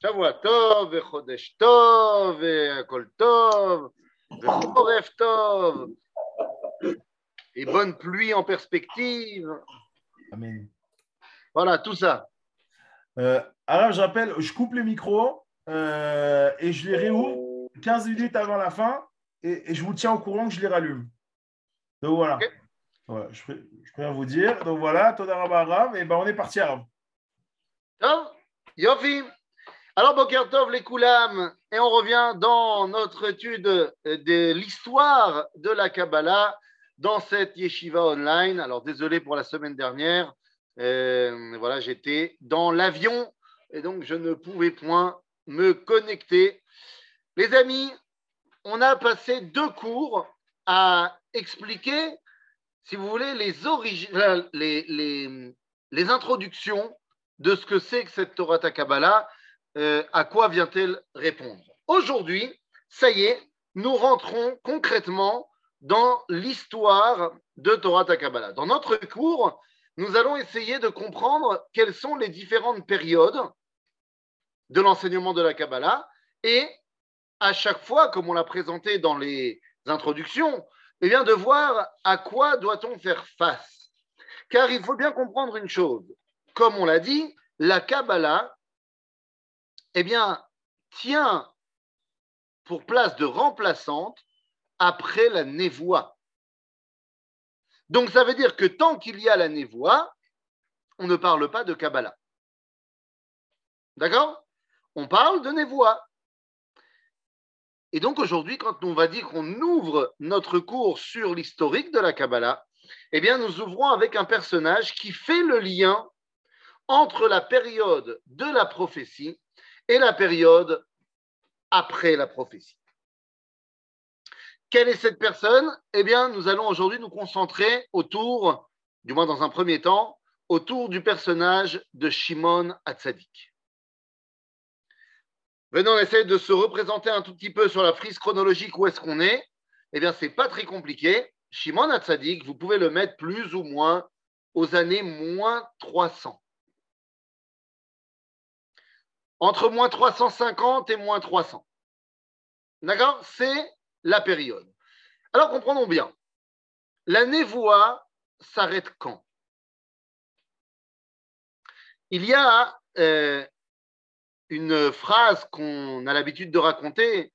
שבוע טוב, וחודש טוב, והכל טוב, וחורף טוב, et bonne pluie en perspective. Amen. Voilà, tout ça. Euh, alors, je rappelle, je coupe les micros euh, et je les réouvre 15 minutes avant la fin et, et je vous tiens au courant que je les rallume. Donc voilà. Ok. Voilà, je, pré- je préfère vous dire. Donc voilà, Todarabah Arav, et ben on est parti Arav. Tov, Yofi. Alors, Boker Tov, les Koulam, et on revient dans notre étude de l'histoire de la Kabbalah dans cette yeshiva online. Alors, désolé pour la semaine dernière. Euh, voilà, j'étais dans l'avion et donc je ne pouvais point me connecter. Les amis, on a passé deux cours à expliquer, si vous voulez, les, origi- les, les, les introductions de ce que c'est que cette Torah Kabbalah, euh, à quoi vient-elle répondre? Aujourd'hui, ça y est, nous rentrons concrètement dans l'histoire de Torah Kabbalah. Dans notre cours, nous allons essayer de comprendre quelles sont les différentes périodes de l'enseignement de la Kabbalah et à chaque fois, comme on l'a présenté dans les introductions, eh bien de voir à quoi doit-on faire face. Car il faut bien comprendre une chose. Comme on l'a dit, la Kabbalah, eh bien, tient pour place de remplaçante après la névoie. Donc ça veut dire que tant qu'il y a la névoie, on ne parle pas de Kabbalah. D'accord? On parle de névoie. Et donc aujourd'hui, quand on va dire qu'on ouvre notre cours sur l'historique de la Kabbalah, eh bien nous ouvrons avec un personnage qui fait le lien entre la période de la prophétie et la période après la prophétie. Quelle est cette personne? Eh bien, nous allons aujourd'hui nous concentrer autour, du moins dans un premier temps, autour du personnage de Shimon Hatzadik. Venons, on essaie de se représenter un tout petit peu sur la frise chronologique où est-ce qu'on est. Eh bien, c'est pas très compliqué. Shimon Hatzadik, vous pouvez le mettre plus ou moins aux années moins 300. Entre moins 350 et moins 300. D'accord? C'est la période. Alors comprenons bien. La névoie s'arrête quand? Il y a euh, une phrase qu'on a l'habitude de raconter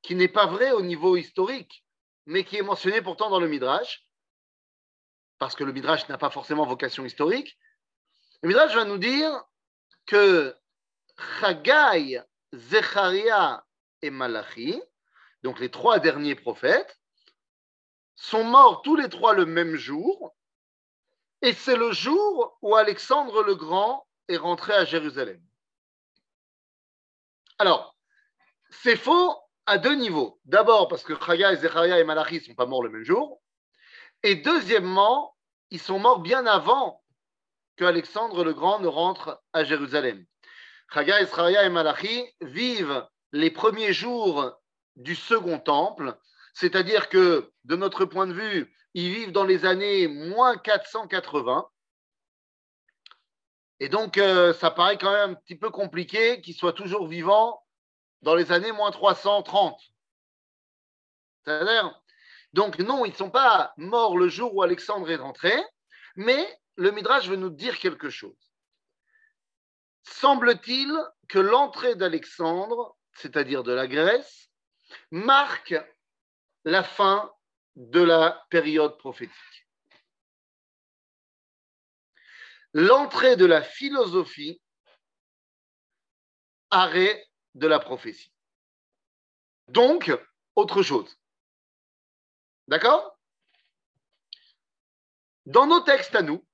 qui n'est pas vraie au niveau historique, mais qui est mentionnée pourtant dans le Midrash, parce que le Midrash n'a pas forcément vocation historique. Le Midrash va nous dire que Chagai, Zecharia et Malachi, donc les trois derniers prophètes, sont morts tous les trois le même jour, et c'est le jour où Alexandre le Grand est rentré à Jérusalem. Alors, c'est faux à deux niveaux. D'abord parce que Chaya, Zecharia et Malachi ne sont pas morts le même jour, et deuxièmement, ils sont morts bien avant que Alexandre le Grand ne rentre à Jérusalem. Chaya, Zecharia et Malachi vivent les premiers jours du second temple, c'est-à-dire que de notre point de vue, ils vivent dans les années moins 480. Et donc, euh, ça paraît quand même un petit peu compliqué qu'ils soient toujours vivants dans les années moins 330. C'est-à-dire, donc non, ils ne sont pas morts le jour où Alexandre est rentré, mais le Midrash veut nous dire quelque chose. Semble-t-il que l'entrée d'Alexandre, c'est-à-dire de la Grèce, marque la fin de la période prophétique. L'entrée de la philosophie, arrêt de la prophétie. Donc, autre chose. D'accord? Dans nos textes à nous,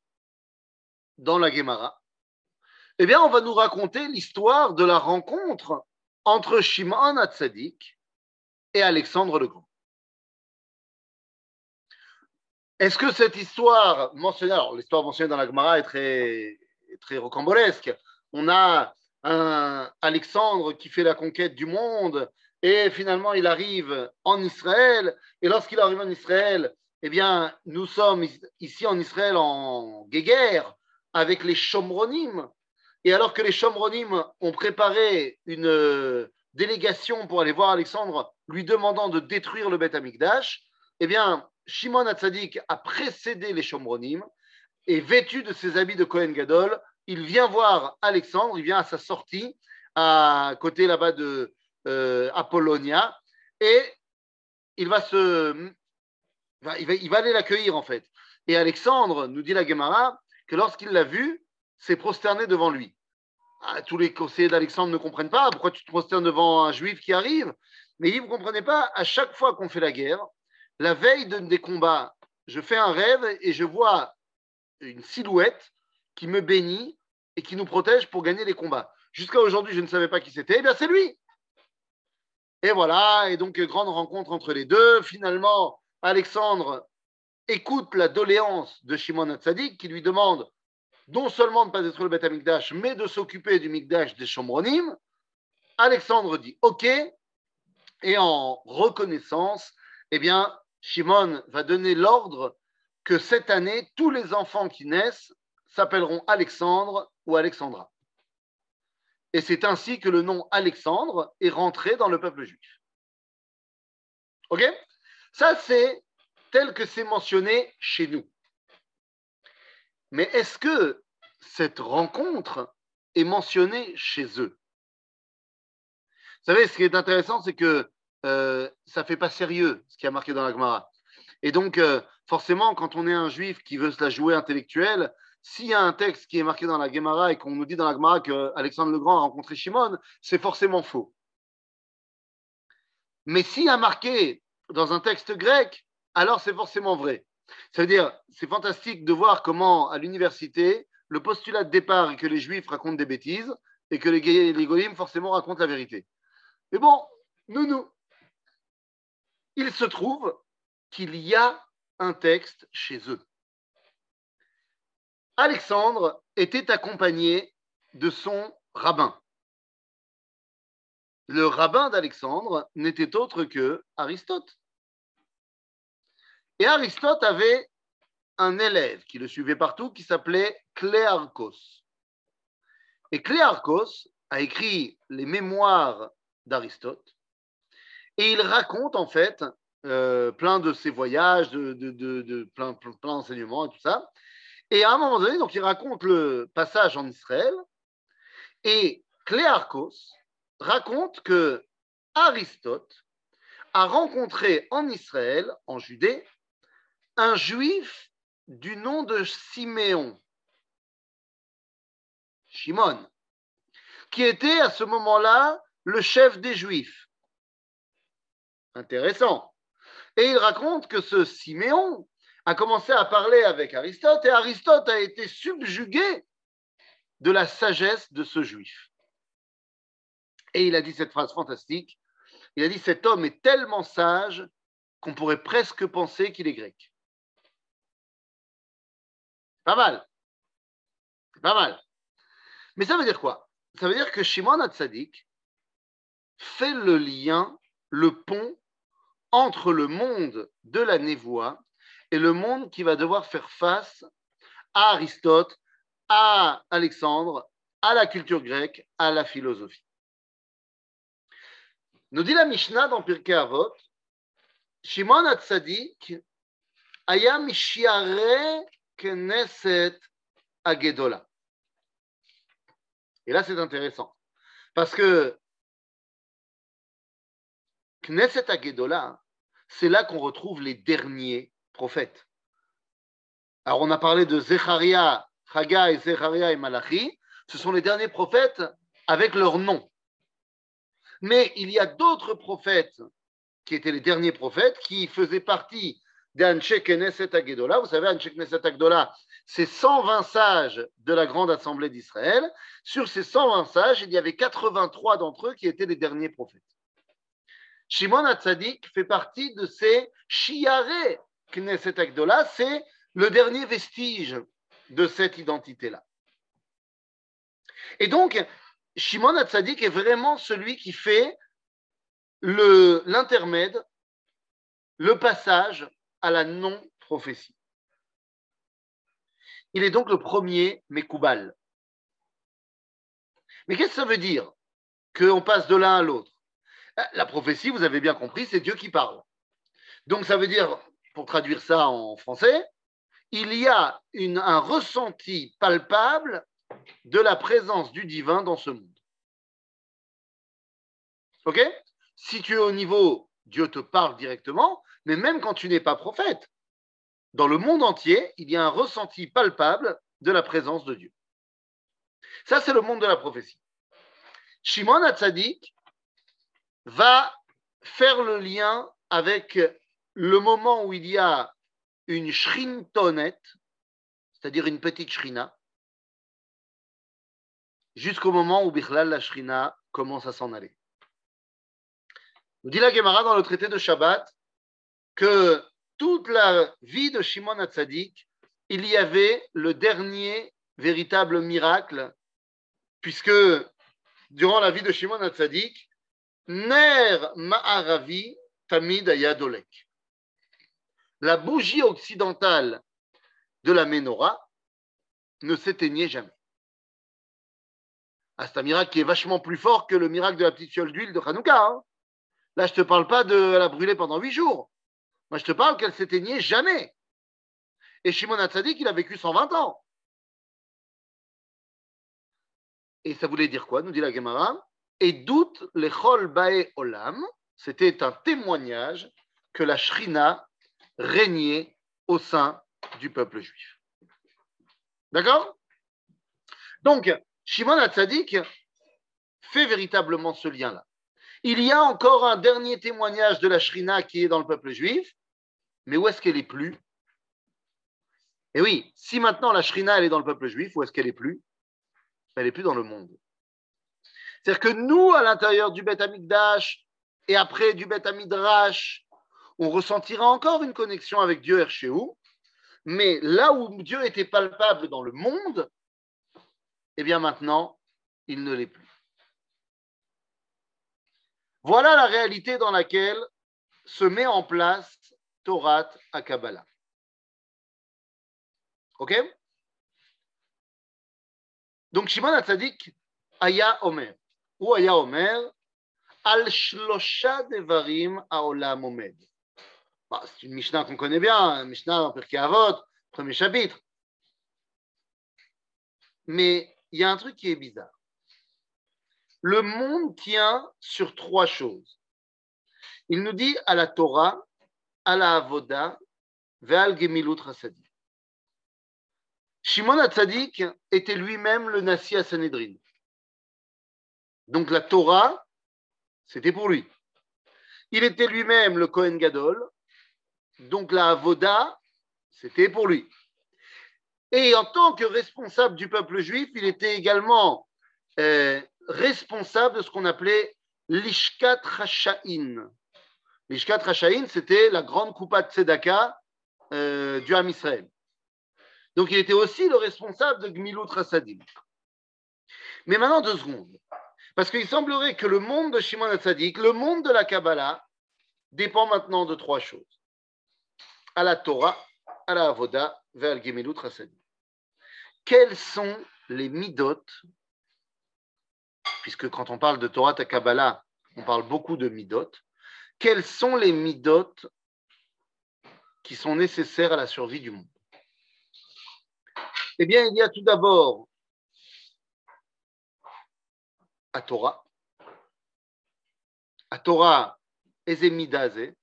dans la Gemara, eh on va nous raconter l'histoire de la rencontre entre Shimon Hatzadik et Alexandre le Grand. Est-ce que cette histoire mentionnée, alors l'histoire mentionnée dans la Gemara est très, est très rocambolesque. On a un Alexandre qui fait la conquête du monde et finalement il arrive en Israël. Et lorsqu'il arrive en Israël, eh bien, nous sommes ici en Israël en guéguerre avec les Shomronim. Et alors que les Shomronim ont préparé une euh, délégation pour aller voir Alexandre, lui demandant de détruire le Beth Amikdash, eh bien, Shimon Hatzadik a précédé les Shomronim et vêtu de ses habits de Kohen Gadol, il vient voir Alexandre, il vient à sa sortie, à côté là-bas de euh, Apollonia, et il va se, il va, il va aller l'accueillir en fait. Et Alexandre, nous dit la Gemara, que lorsqu'il l'a vu, s'est prosterné devant lui. Ah, tous les conseillers d'Alexandre ne comprennent pas pourquoi tu te prosternes devant un juif qui arrive? Mais il vous ne comprenez pas, à chaque fois qu'on fait la guerre, la veille de, des combats, je fais un rêve et je vois une silhouette qui me bénit et qui nous protège pour gagner les combats. Jusqu'à aujourd'hui, je ne savais pas qui c'était. Eh bien, c'est lui. Et voilà, et donc grande rencontre entre les deux. Finalement, Alexandre écoute la doléance de Shimon Hatzadik qui lui demande non seulement de ne pas détruire le Beth Amikdash, mais de s'occuper du Mikdash des Shomronim. Alexandre dit OK, et en reconnaissance, eh bien, Shimon va donner l'ordre que cette année, tous les enfants qui naissent s'appelleront Alexandre ou Alexandra. Et c'est ainsi que le nom Alexandre est rentré dans le peuple juif. OK? Ça, c'est tel que c'est mentionné chez nous. Mais est-ce que cette rencontre est mentionnée chez eux? Vous savez, ce qui est intéressant, c'est que euh, ça ne fait pas sérieux ce qui a marqué dans la Gemara. Et donc, euh, forcément, quand on est un juif qui veut se la jouer intellectuelle, s'il y a un texte qui est marqué dans la Gemara et qu'on nous dit dans la Gemara qu'Alexandre le Grand a rencontré Shimon, c'est forcément faux. Mais s'il y a marqué dans un texte grec, alors c'est forcément vrai. Ça veut dire, c'est fantastique de voir comment, à l'université, le postulat de départ est que les juifs racontent des bêtises et que les, les forcément, racontent la vérité. Mais bon, nous, nous, il se trouve qu'il y a un texte chez eux. Alexandre était accompagné de son rabbin. Le rabbin d'Alexandre n'était autre que Aristote. Et Aristote avait un élève qui le suivait partout qui s'appelait Cléarchos. Et Cléarchos a écrit les mémoires d'Aristote et il raconte en fait euh, plein de ses voyages, de, plein, plein, d'enseignements et tout ça. Et à un moment donné, donc il raconte le passage en Israël et Cléarchos raconte que Aristote a rencontré en Israël, en Judée, un juif du nom de Siméon, Shimon, qui était à ce moment-là le chef des juifs. Intéressant. Et il raconte que ce Siméon a commencé à parler avec Aristote et Aristote a été subjugué de la sagesse de ce juif. Et il a dit cette phrase fantastique. Il a dit cet homme est tellement sage qu'on pourrait presque penser qu'il est grec. Pas mal. Pas mal. Mais ça veut dire quoi? Ça veut dire que Shimon Hatzadik fait le lien, le pont entre le monde de la névoie et le monde qui va devoir faire face à Aristote, à Alexandre, à la culture grecque, à la philosophie. Nous dit la Mishnah dans Pirkei Avot, Shimon Hatzadik aya mishiare Knesset Agedola. Et là, c'est intéressant. Parce que Knesset Agedola, c'est là qu'on retrouve les derniers prophètes. Alors, on a parlé de Zecharia, Chaga Zecharia et Malachi. Ce sont les derniers prophètes avec leur nom. Mais il y a d'autres prophètes qui étaient les derniers prophètes qui faisaient partie. Vous savez, Anche Knesset Agdola, c'est 120 sages de la grande assemblée d'Israël. Sur ces 120 sages, il y avait 83 d'entre eux qui étaient les derniers prophètes. Shimon Hatzadik fait partie de ces Shiare Knesset Agdola, c'est le dernier vestige de cette identité-là. Et donc, Shimon Hatzadik est vraiment celui qui fait l'intermède, le passage à la non-prophétie. Il est donc le premier Mekoubal. Mais qu'est-ce que ça veut dire qu'on passe de l'un à l'autre? La prophétie, vous avez bien compris, c'est Dieu qui parle. Donc ça veut dire, pour traduire ça en français, il y a un ressenti palpable de la présence du divin dans ce monde. Ok? Si tu es au niveau, Dieu te parle directement, mais même quand tu n'es pas prophète, dans le monde entier, il y a un ressenti palpable de la présence de Dieu. Ça, c'est le monde de la prophétie. Shimon Hatzadik va faire le lien avec le moment où il y a une shrintonet, c'est-à-dire une petite shrina, jusqu'au moment où Bichlal la shrina commence à s'en aller. Nous dit la Gemara dans le traité de Shabbat que toute la vie de Shimon Hatzadik, il y avait le dernier véritable miracle, puisque durant la vie de Shimon Hatzadik, Ner Ma'aravi Tamid Ayadolek. La bougie occidentale de la menorah ne s'éteignait jamais. Ah, c'est un miracle qui est vachement plus fort que le miracle de la petite fiole d'huile de Hanouka. Hein. Là, je ne te parle pas de la brûler pendant huit jours. Moi, je te parle qu'elle s'éteignait jamais. Et Shimon Hatzadik, il a vécu 120 ans. Et ça voulait dire quoi, nous dit la Gemara? Et doute les Chol Bae Olam, c'était un témoignage que la Shrina régnait au sein du peuple juif. D'accord? Donc, Shimon Hatzadik fait véritablement ce lien-là. Il y a encore un dernier témoignage de la Shrina qui est dans le peuple juif, mais où est-ce qu'elle est plus? Et oui, si maintenant la Shrina elle est dans le peuple juif, où est-ce qu'elle est plus? Elle est plus dans le monde. C'est-à-dire que nous, à l'intérieur du Beth Amikdash et après du Beth Amidrash, on ressentira encore une connexion avec Dieu Herchéou, mais là où Dieu était palpable dans le monde, eh bien maintenant, il ne l'est plus. Voilà la réalité dans laquelle se met en place Torah à Kabbalah. Ok? Donc Shimon Hatzadik, Aya Omer, ou Aya Omer, Al Shlosha Devarim Aolam Omed. Bah, c'est une Mishnah qu'on connaît bien, Mishnah en Pirkei Avot, premier chapitre. Mais il y a un truc qui est bizarre. Le monde tient sur trois choses. Il nous dit à la Torah, à la Avoda, Ve'al Gemilut. Shimon Hatzadik était lui-même le Nassi à Sanhedrin. Donc la Torah, c'était pour lui. Il était lui-même le Kohen Gadol, donc la Avoda, c'était pour lui. Et en tant que responsable du peuple juif, il était également euh, responsable de ce qu'on appelait l'Ishkat Rasha'in. L'Ishkat Rasha'in, c'était la grande coupa de Tzedaka euh, du Ham Israël. Donc il était aussi le responsable de Gmilut Rasadim. Mais maintenant, deux secondes. Parce qu'il semblerait que le monde de Shimon Hatzadik, le monde de la Kabbalah, dépend maintenant de trois choses. À la Torah, à la Avoda, vers le Gemilut Rasadim. Quels sont les midot puisque quand on parle de Torah ta Kabbalah, on parle beaucoup de midot. Quels sont les midot qui sont nécessaires à la survie du monde? Eh bien, il y a tout d'abord à Torah, à Torah Ezemidaze.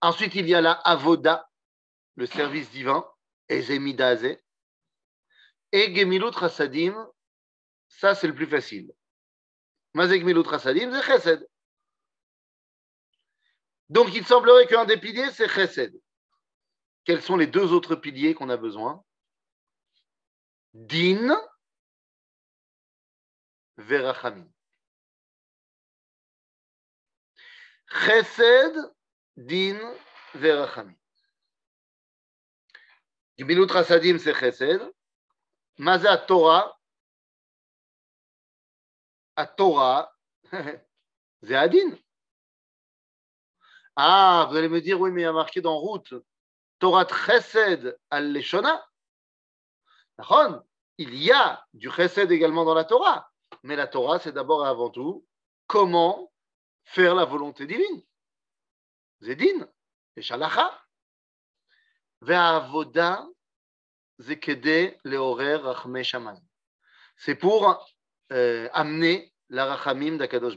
Ensuite, il y a la Avoda, le service divin, Ezemidaze. Et Gemilut Rasadim, ça, c'est le plus facile. Mazek Milut Rasadim, c'est. Donc, il semblerait qu'un des piliers, c'est Chesed. Quels sont les deux autres piliers qu'on a besoin? Din, Verachamim. Chesed, Din, Verachamim. Rasadim, c'est Chesed. Mazat Torah, à Torah, c'est Adin. Ah, vous allez me dire, oui, mais il y a marqué dans route Torah Chesed al-Leshona. il y a du chesed également dans la Torah. Mais la Torah, c'est d'abord et avant tout comment faire la volonté divine. Zedin, et shalacha. Zekede leorer rachme shamayim. C'est pour euh, amener la rachamim d'Akadosh.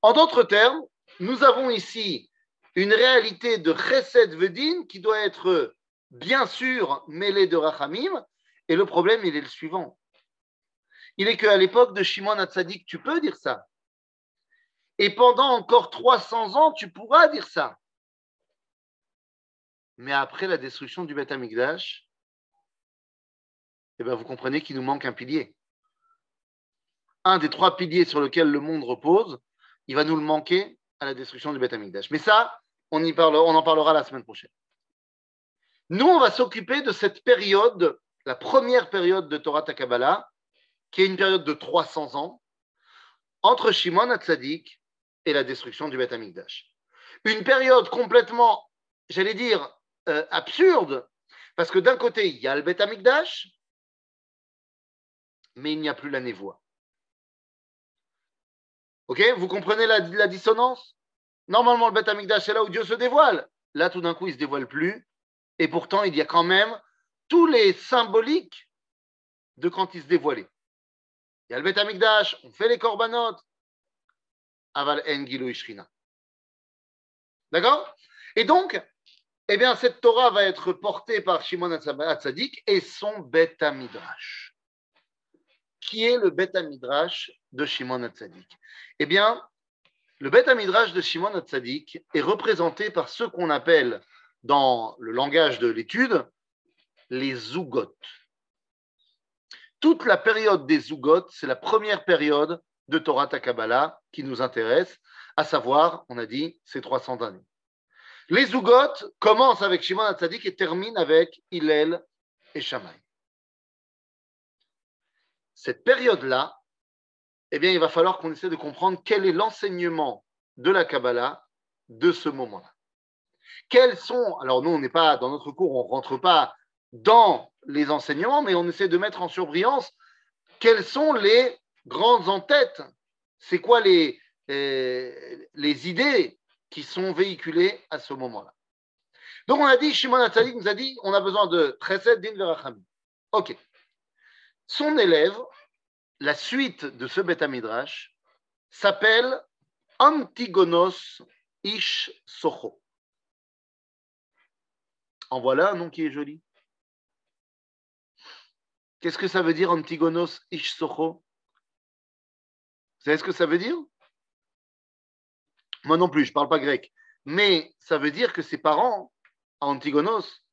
En d'autres termes, nous avons ici une réalité de chesed vedin qui doit être bien sûr mêlée de rachamim. Et le problème, il est le suivant. Il est qu'à l'époque de Shimon Hatzadik, tu peux dire ça. Et pendant encore 300 ans, tu pourras dire ça. Mais après la destruction du Beth Amikdash, eh bien, vous comprenez qu'il nous manque un pilier. Un des trois piliers sur lesquels le monde repose, il va nous le manquer à la destruction du Beth Amikdash. Mais ça, on, y parle, on en parlera la semaine prochaine. Nous, on va s'occuper de cette période, la première période de Torah Takabala, qui est une période de 300 ans, entre Shimon Hatzadik et la destruction du Beth Amikdash. Une période complètement, j'allais dire, euh, absurde, parce que d'un côté, il y a le Beth Amikdash, mais il n'y a plus la névoie. Ok Vous comprenez la, dissonance? Normalement, le Beth Amikdash, c'est là où Dieu se dévoile. Là, tout d'un coup, il ne se dévoile plus. Et pourtant, il y a quand même tous les symboliques de quand il se dévoilait. Il y a le Beth Amikdash, on fait les korbanot. Aval en Ishrina. D'accord? Et donc, eh bien, cette Torah va être portée par Shimon Hatzadik et son Beth Midrash. Qui est le Beth Midrash de Shimon Hatzadik Eh bien, le Beth Midrash de Shimon Hatzadik est représenté par ce qu'on appelle, dans le langage de l'étude, les zougotes. Toute la période des zougotes, c'est la première période de Torah Takabala qui nous intéresse, à savoir, on a dit, ces 300 années. Les zougotes commencent avec Shimon Hatzadik et terminent avec Hillel et Shammai. Cette période-là, eh bien, il va falloir qu'on essaie de comprendre quel est l'enseignement de la Kabbalah de ce moment-là. Quels sont, alors nous, on n'est pas, dans notre cours, on ne rentre pas dans les enseignements, mais on essaie de mettre en surbrillance quelles sont les grandes en-têtes, c'est quoi les, euh, les, idées qui sont véhiculées à ce moment-là. Donc on a dit, Shimon Hatzadik nous a dit, on a besoin de Chesed Din. Ok. Son élève, la suite de ce Beth Midrash, s'appelle Antigonos Ish Socho. En voilà un nom qui est joli. Qu'est-ce que ça veut dire Antigonos Ish Socho? Vous savez ce que ça veut dire? Moi non plus, je ne parle pas grec. Mais ça veut dire que ses parents, Antigonos,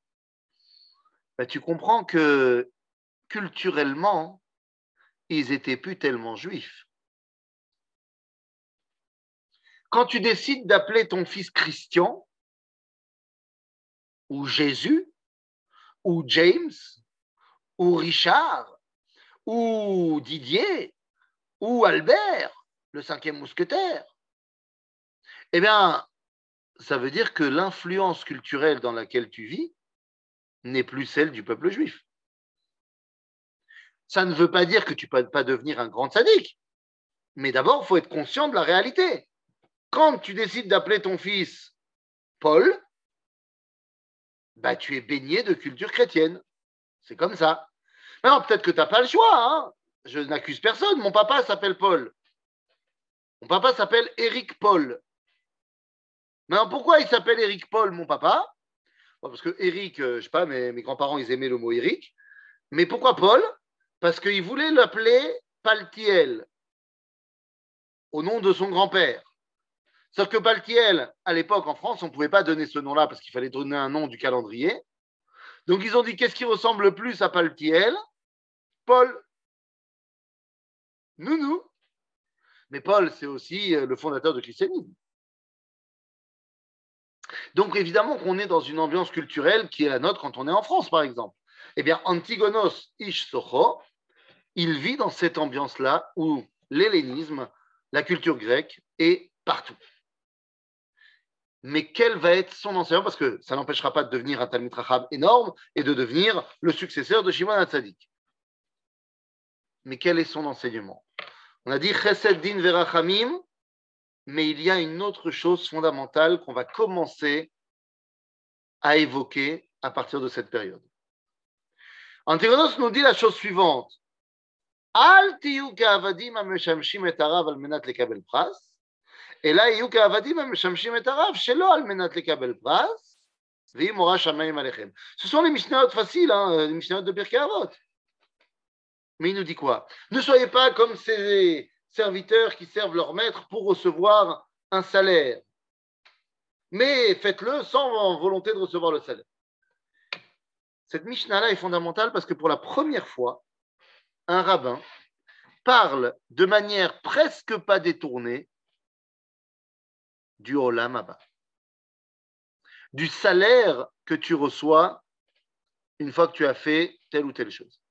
ben, tu comprends que culturellement, ils étaient plus tellement juifs. Quand tu décides d'appeler ton fils Christian, ou Jésus, ou James, ou Richard, ou Didier, ou Albert, le cinquième mousquetaire, eh bien, ça veut dire que l'influence culturelle dans laquelle tu vis n'est plus celle du peuple juif. Ça ne veut pas dire que tu ne peux pas devenir un grand sadique, mais d'abord, il faut être conscient de la réalité. Quand tu décides d'appeler ton fils Paul, bah, tu es baigné de culture chrétienne. C'est comme ça. Non, peut-être que tu n'as pas le choix. Hein. Je n'accuse personne. Mon papa s'appelle Paul. Mon papa s'appelle Éric Paul. Maintenant, pourquoi il s'appelle Éric Paul, mon papa? Parce que Éric, euh, je sais pas, mes, mes grands-parents, ils aimaient le mot Éric. Mais pourquoi Paul? Parce qu'ils voulaient l'appeler Paltiel, au nom de son grand-père. Sauf que Paltiel, à l'époque en France, on ne pouvait pas donner ce nom-là parce qu'il fallait donner un nom du calendrier. Donc ils ont dit qu'est-ce qui ressemble le plus à Paltiel? Paul. Nounou. Mais Paul, c'est aussi euh, le fondateur de christianisme. Donc évidemment qu'on est dans une ambiance culturelle qui est la nôtre quand on est en France, par exemple. Eh bien, Antigonos Ish Socho, il vit dans cette ambiance-là où l'hellénisme, la culture grecque est partout. mais quel va être son enseignement? Parce que ça n'empêchera pas de devenir un Talmud Rachab énorme et de devenir le successeur de Shimon HaTzadik. Mais quel est son enseignement? On a dit Chesed Din Verachamim, mais il y a une autre chose fondamentale qu'on va commencer à évoquer à partir de cette période. Antigonos nous dit la chose suivante. Les mishnayot faciles, hein, les mishnayot de Pirkei Avot. Mais il nous dit quoi Ne soyez pas comme ces serviteurs qui servent leur maître pour recevoir un salaire. Mais faites-le sans volonté de recevoir le salaire. Cette Mishnah-là est fondamentale parce que pour la première fois, un rabbin parle de manière presque pas détournée du Olam du salaire que tu reçois une fois que tu as fait telle ou telle chose.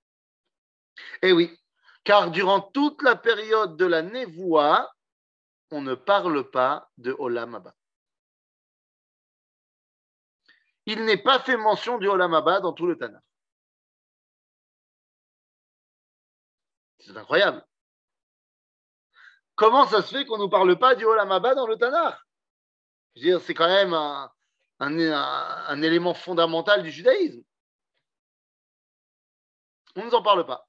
Eh oui, car durant toute la période de la Névoa, on ne parle pas de Olam il n'est pas fait mention du Olam dans tout le Tanakh. C'est incroyable. Comment ça se fait qu'on ne nous parle pas du Olam dans le Tanakh? C'est quand même un, élément fondamental du judaïsme. On ne nous en parle pas.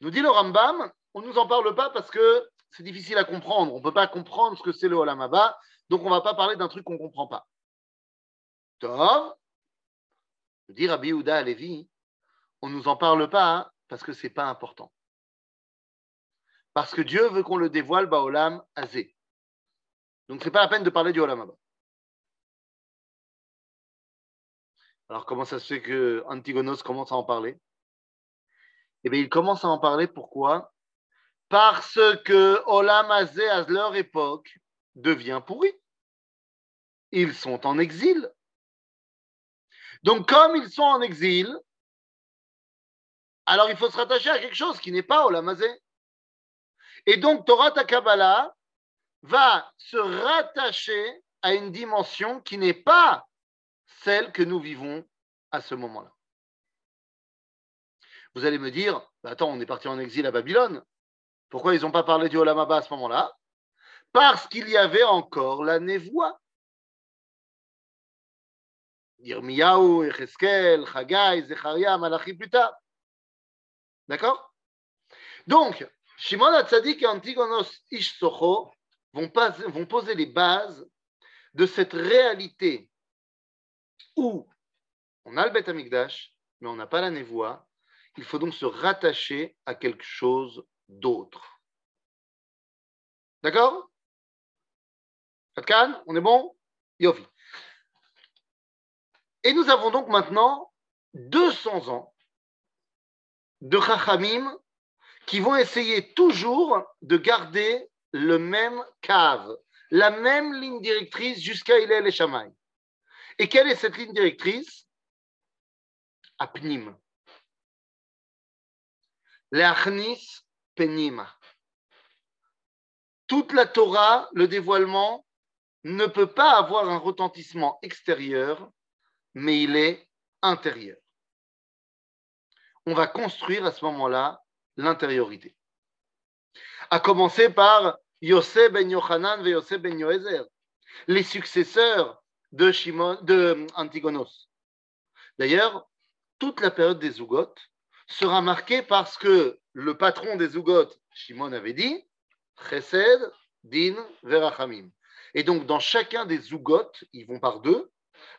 Nous dit le Rambam, on ne nous en parle pas parce que c'est difficile à comprendre. On ne peut pas comprendre ce que c'est le Olam donc on ne va pas parler d'un truc qu'on ne comprend pas. Tov, Dire Rabbi Yehuda Levi, on ne nous en parle pas parce que ce n'est pas important. Parce que Dieu veut qu'on le dévoile Baolam Azé. Donc ce n'est pas la peine de parler du Olam Abba. Alors comment ça se fait que Antigonos commence à en parler? Eh bien il commence à en parler pourquoi? Parce que Olam Azé à leur époque devient pourri. Ils sont en exil. Donc, comme ils sont en exil, alors il faut se rattacher à quelque chose qui n'est pas Olamazé. Et donc, Torah Takabala va se rattacher à une dimension qui n'est pas celle que nous vivons à ce moment-là. Vous allez me dire, bah, attends, on est parti en exil à Babylone. Pourquoi ils n'ont pas parlé du Olamaba à ce moment-là? Parce qu'il y avait encore la névoie. Echeskel, Chagai. D'accord? Donc, Shimon Hatzadik et Antigonos Ish vont, poser les bases de cette réalité où on a le Beth Amikdash, mais on n'a pas la névoie. Il faut donc se rattacher à quelque chose d'autre. D'accord? Fatkan, on est bon? Yofi. Et nous avons donc maintenant 200 ans de Chachamim qui vont essayer toujours de garder le même cave, la même ligne directrice jusqu'à Ilel et Shamaï. Et quelle est cette ligne directrice? Apnim. Leachnis Penima. Toute la Torah, le dévoilement, ne peut pas avoir un retentissement extérieur mais il est intérieur. On va construire à ce moment-là l'intériorité. À commencer par Yosef ben Yochanan et Yosef ben Yoézer, les successeurs de, Shimon, de Antigonos. D'ailleurs, toute la période des Zougotes sera marquée parce que le patron des Zougotes, Shimon avait dit Chesed, Din, Verachamim. Et donc, dans chacun des Zougotes, ils vont par deux,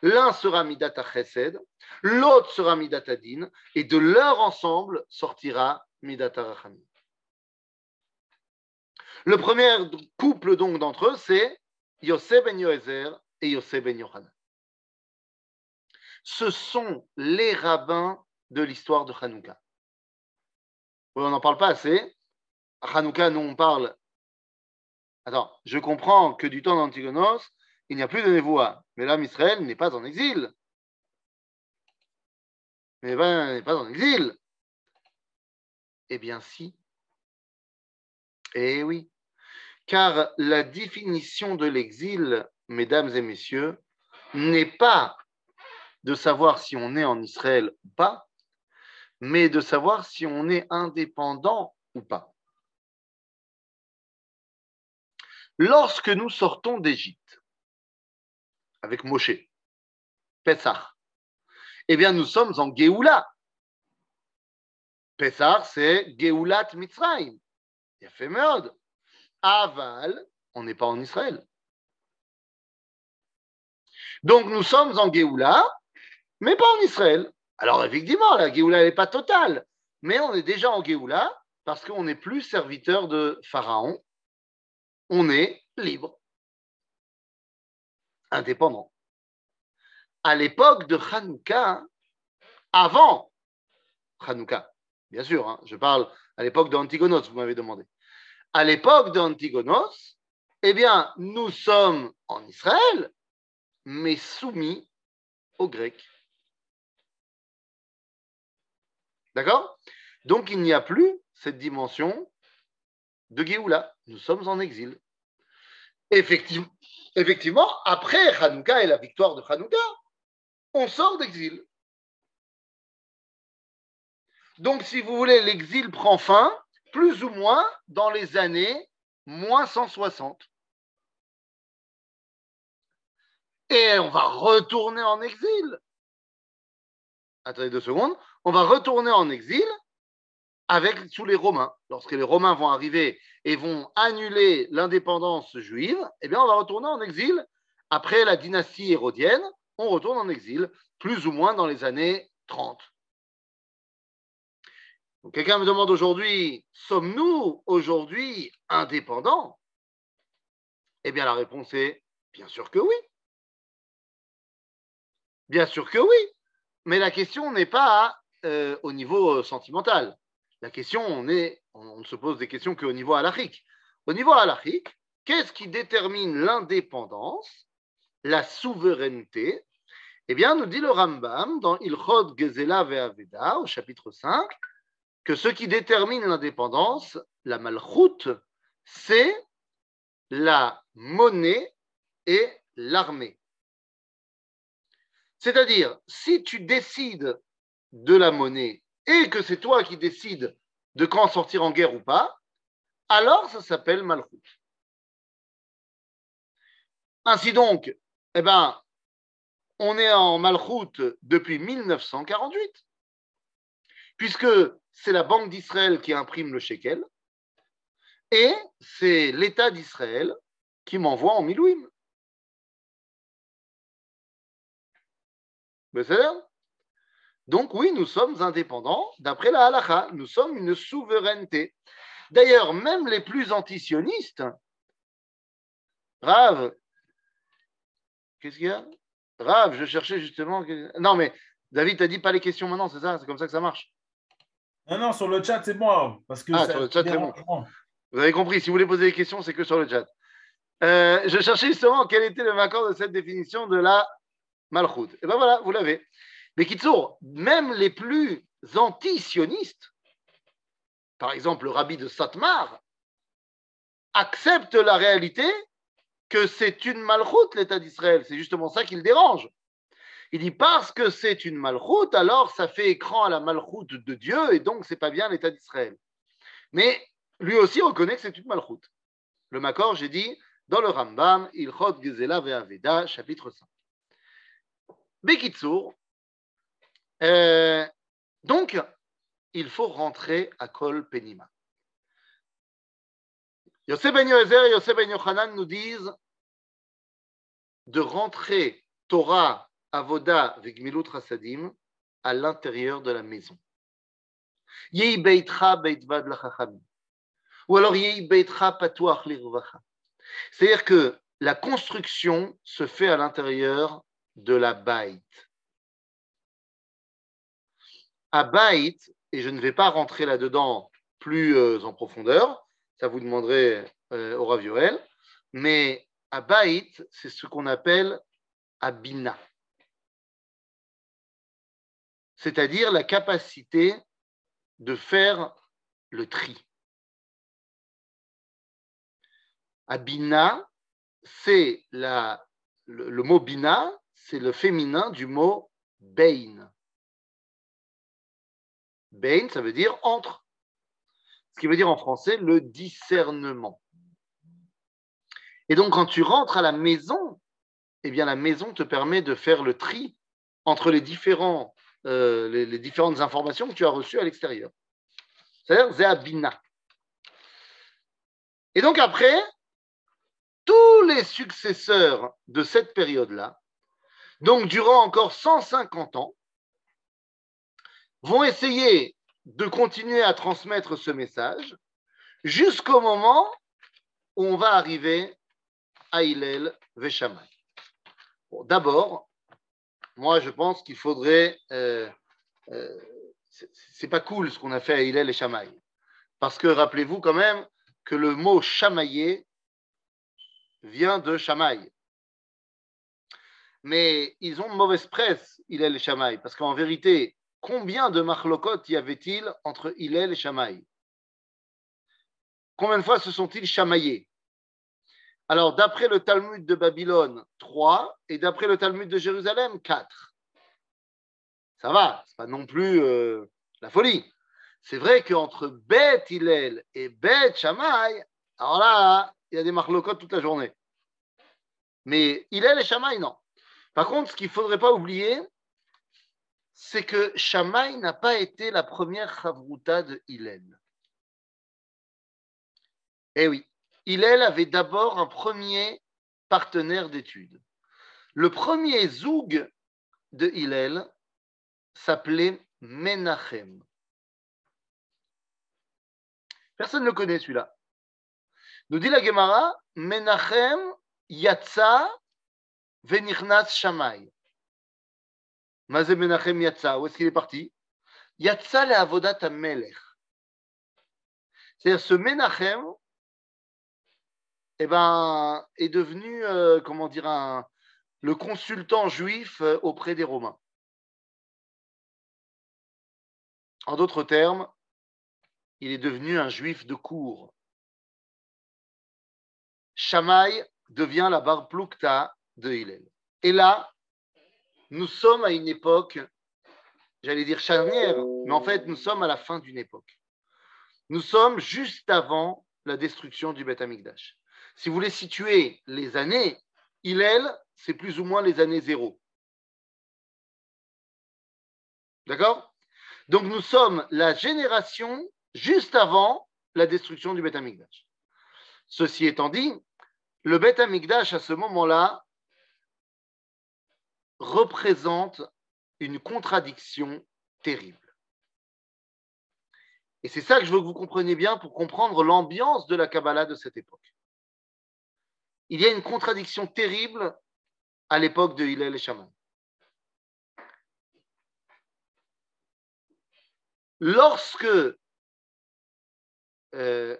L'un sera Midata Chesed, l'autre sera Midata Din, et de leur ensemble sortira Le premier couple donc d'entre eux, c'est Yosef ben Yoézer et Yosef ben Yohanan. Ce sont les rabbins de l'histoire de Hanouka. on n'en parle pas assez. Hanouka, nous, on parle. Attends, je comprends que du temps d'Antigonos, il n'y a plus de Névoa. Mais l'âme Israël n'est pas en exil. Mais ben, n'est pas en exil. Eh bien, si. Eh oui. Car la définition de l'exil, mesdames et messieurs, n'est pas de savoir si on est en Israël ou pas, mais de savoir si on est indépendant ou pas. Lorsque nous sortons d'Égypte avec Moshe, Pessah, eh bien nous sommes en Géoula. Pessah, c'est Géoulat Mitzrayim. Il a fait merde. Aval, on n'est pas en Israël. Donc nous sommes en Géoula, mais pas en Israël. Alors effectivement, la Géoula n'est pas totale, mais on est déjà en Géoula parce qu'on n'est plus serviteur de Pharaon, on est libre, indépendant. À l'époque de Hanouka, avant Hanouka, bien sûr, hein, je parle à l'époque d'Antigonos, vous m'avez demandé. À l'époque d'Antigonos, eh bien, nous sommes en Israël, mais soumis aux Grecs. D'accord? Donc, il n'y a plus cette dimension de Géoula. Nous sommes en exil. Effectivement, effectivement, après Hanouka et la victoire de Hanouka, on sort d'exil. Donc, si vous voulez, l'exil prend fin plus ou moins dans les années moins 160. Et on va retourner en exil. Attendez deux secondes. On va retourner en exil avec sous les Romains. Lorsque les Romains vont arriver et vont annuler l'indépendance juive, eh bien, on va retourner en exil. Après la dynastie hérodienne, on retourne en exil, plus ou moins dans les années 30. Quelqu'un me demande aujourd'hui, sommes-nous aujourd'hui indépendants? Eh bien, la réponse est bien sûr que oui. Bien sûr que oui. Mais la question n'est pas euh, au niveau euh, sentimental. La question, on, est, on ne se pose des questions qu'au niveau halachique. Au niveau halachique, qu'est-ce qui détermine l'indépendance, la souveraineté? Eh bien, nous dit le Rambam dans Ilchot Gezela Ve'aveda, au chapitre 5, que ce qui détermine l'indépendance, la malchoute, c'est la monnaie et l'armée. C'est-à-dire, si tu décides de la monnaie et que c'est toi qui décides de quand sortir en guerre ou pas, alors ça s'appelle malchoute. Ainsi donc, eh ben, on est en malchoute depuis 1948, puisque c'est la Banque d'Israël qui imprime le shekel et c'est l'État d'Israël qui m'envoie en milouim. Donc oui, nous sommes indépendants d'après la halakha. Nous sommes une souveraineté. D'ailleurs, même les plus antisionistes, Rav, qu'est-ce qu'il y a? Rav, je cherchais justement. Non, mais David t'a dit pas les questions maintenant, c'est ça C'est comme ça que ça marche Non, non, sur le chat, c'est bon. Parce que ah, sur le chat, c'est bon. Vous avez compris, si vous voulez poser des questions, c'est que sur le chat. Euh, je cherchais justement quel était le accord de cette définition de la malchoute. Et bien voilà, vous l'avez. Mais Kitsour, même les plus anti-sionistes, par exemple le rabbi de Satmar, acceptent la réalité que c'est une malchoute l'État d'Israël. C'est justement ça qui le dérange. Il dit parce que c'est une malchoute, alors ça fait écran à la malchoute de Dieu et donc c'est pas bien l'État d'Israël. Mais lui aussi reconnaît que c'est une malchoute. Le Makor, j'ai dit, dans le Rambam, Ilchot Gezela Ve'aveda, chapitre 5. Bekitsour, euh, donc, il faut rentrer à Kol Penima. Yosef Ben et Yosef Ben Yochanan nous disent de rentrer Torah, Avoda, à l'intérieur de la maison. Beitvad. Ou alors Yei Beitra Patuach. C'est-à-dire que la construction se fait à l'intérieur de la Baït. À Baït, et je ne vais pas rentrer là-dedans plus euh, en profondeur, ça vous demanderait euh, au mais à Baït, c'est ce qu'on appelle Abina, c'est-à-dire la capacité de faire le tri. Abina, c'est le, mot bina, c'est le féminin du mot Bein. Bein, ça veut dire entre. Ce qui veut dire en français le discernement. Et donc, quand tu rentres à la maison, eh bien, la maison te permet de faire le tri entre les, différents, euh, les, différentes informations que tu as reçues à l'extérieur. C'est-à-dire Zéabina. Et donc, après, tous les successeurs de cette période-là, donc durant encore 150 ans, vont essayer de continuer à transmettre ce message jusqu'au moment où on va arriver à Hillel Veshamay. D'abord, moi je pense qu'il faudrait. Euh, euh, c'est pas cool ce qu'on a fait à Hillel et Shamaï. Parce que rappelez-vous quand même que le mot chamailler vient de Shamaï. Mais ils ont mauvaise presse, Hillel et Shamaï, parce qu'en vérité, combien de machlokot y avait-il entre Hillel et Shamaï Combien de fois se sont-ils chamaillés? Alors, d'après le Talmud de Babylone, 3, et d'après le Talmud de Jérusalem, 4. Ça va, c'est pas non plus euh, la folie. C'est vrai qu'entre Beth Hillel et Beth Shamaï, alors là, il y a des marlocots toute la journée. Mais Hillel et Shamaï, non. Par contre, ce qu'il ne faudrait pas oublier, c'est que Shamaï n'a pas été la première chavruta de Hillel. Eh oui, Hillel avait d'abord un premier partenaire d'études. Le premier zoug de Hillel s'appelait Menachem. Personne ne le connaît celui-là. Nous dit la Gemara, Menachem Yatsa Venichnas Shamay. Mazé Menachem Yatsa, où est-ce qu'il est parti? Yatsa le Avodat Melech. C'est-à-dire ce Menachem eh ben, est devenu, euh, comment dire, le consultant juif euh, auprès des Romains. En d'autres termes, il est devenu un juif de cour. Shamaï devient la bar de Hillel. Et là, nous sommes à une époque, j'allais dire charnière, mais en fait, nous sommes à la fin d'une époque. Nous sommes juste avant la destruction du Beth Amikdash. Si vous voulez situer les années, Hillel, c'est plus ou moins les années zéro. D'accord? Donc nous sommes la génération juste avant la destruction du Beth Amikdash. Ceci étant dit, le Beth Amikdash à ce moment-là représente une contradiction terrible. Et c'est ça que je veux que vous compreniez bien pour comprendre l'ambiance de la Kabbalah de cette époque. Il y a une contradiction terrible à l'époque de Hillel et Shaman. Lorsque euh,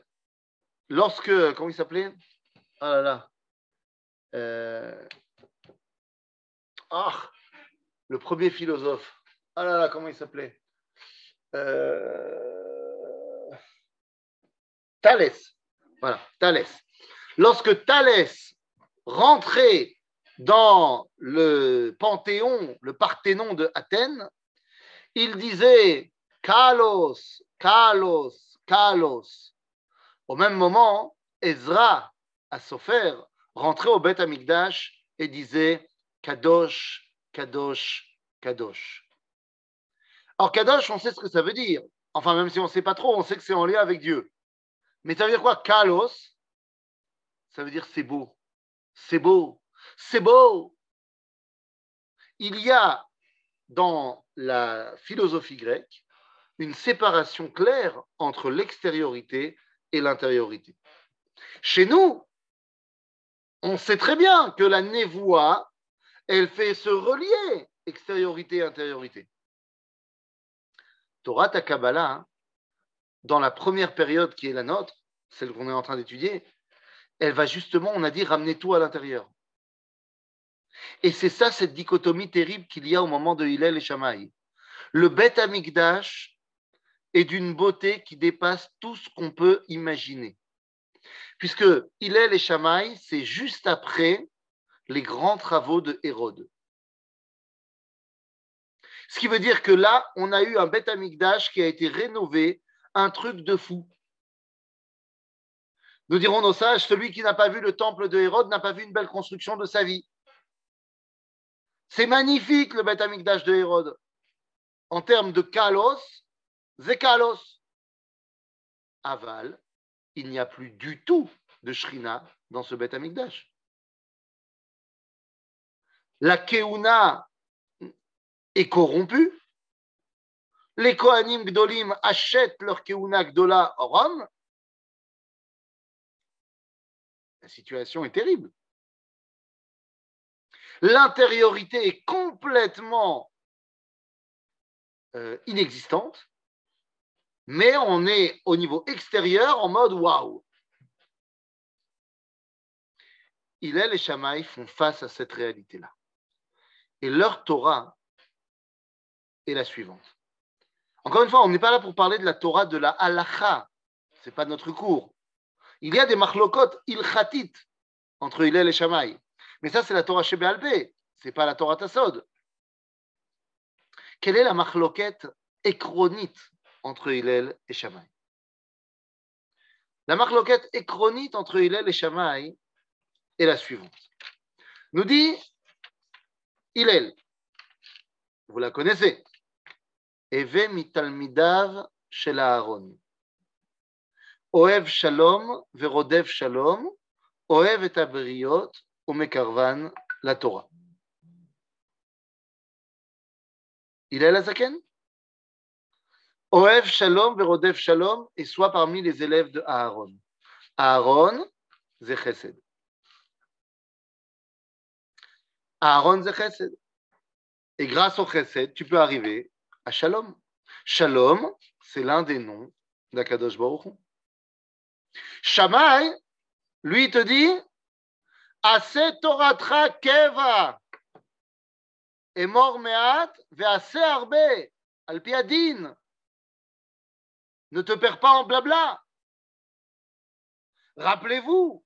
lorsque, comment il s'appelait? Ah là là. Euh, ah, le premier philosophe. Ah là là, comment il s'appelait? Euh, Thalès. Voilà, Thalès. Lorsque Thalès rentrait dans le Panthéon, le Parthénon de Athènes, il disait Kalos, Kalos, Kalos. Au même moment, Ezra, à Sofer, rentrait au Beth Amikdash et disait Kadosh, Kadosh, Kadosh. Alors, Kadosh, on sait ce que ça veut dire. Enfin, même si on ne sait pas trop, on sait que c'est en lien avec Dieu. Mais ça veut dire quoi Kalos? Ça veut dire c'est beau. C'est beau. C'est beau. Il y a dans la philosophie grecque une séparation claire entre l'extériorité et l'intériorité. Chez nous, on sait très bien que la névoie, elle fait se relier extériorité et intériorité. Torah ta Kabbalah, hein, dans la première période qui est la nôtre, celle qu'on est en train d'étudier, elle va justement, on a dit, ramener tout à l'intérieur. Et c'est ça, cette dichotomie terrible qu'il y a au moment de Hillel et Shammai. Le Beth Amikdash et d'une beauté qui dépasse tout ce qu'on peut imaginer. Puisque Hillel et Shammai, c'est juste après les grands travaux de Hérode. Ce qui veut dire que là, on a eu un Beth Amikdash qui a été rénové, un truc de fou. Nous dirons nos sages, celui qui n'a pas vu le temple de Hérode n'a pas vu une belle construction de sa vie. C'est magnifique le Beth Amikdash de Hérode. En termes de kalos, zekalos. Aval, il n'y a plus du tout de Shrina dans ce Beth Amikdash. La Keuna est corrompue. Les Kohanim Gdolim achètent leur Keuna Gdola Rome. La situation est terrible. L'intériorité est complètement euh, inexistante, mais on est au niveau extérieur en mode waouh. Il et les Shamaï font face à cette réalité-là. Et leur Torah est la suivante. Encore une fois, on n'est pas là pour parler de la Torah de la halacha. Ce n'est pas notre cours. Il y a des machlokot ilchatit entre Hillel et Shamaï. Mais ça, c'est la Torah Shebéalpé. Ce n'est pas la Torah Tassod. Quelle est la machloquette écronite entre Hillel et Shamaï La machloquette écronite entre Hillel et Shamaï est la suivante. Nous dit Hillel, vous la connaissez, Eve mitalmidav shel Aaron. Oev shalom verodev shalom, Oev et abriot, umekarvan la Torah. Hillel Azaken Oev shalom verodev shalom, et soit parmi les élèves de Aaron. Aaron, zechesed. Aaron Zechesed. Et grâce au Chesed, tu peux arriver à Shalom. Shalom, c'est l'un des noms d'Akadosh Baruch Shammai, lui, te dit Ase Toratra Keva. Et mort meat, ve'ase arbe, al piadin. Ne te perds pas en blabla. Rappelez-vous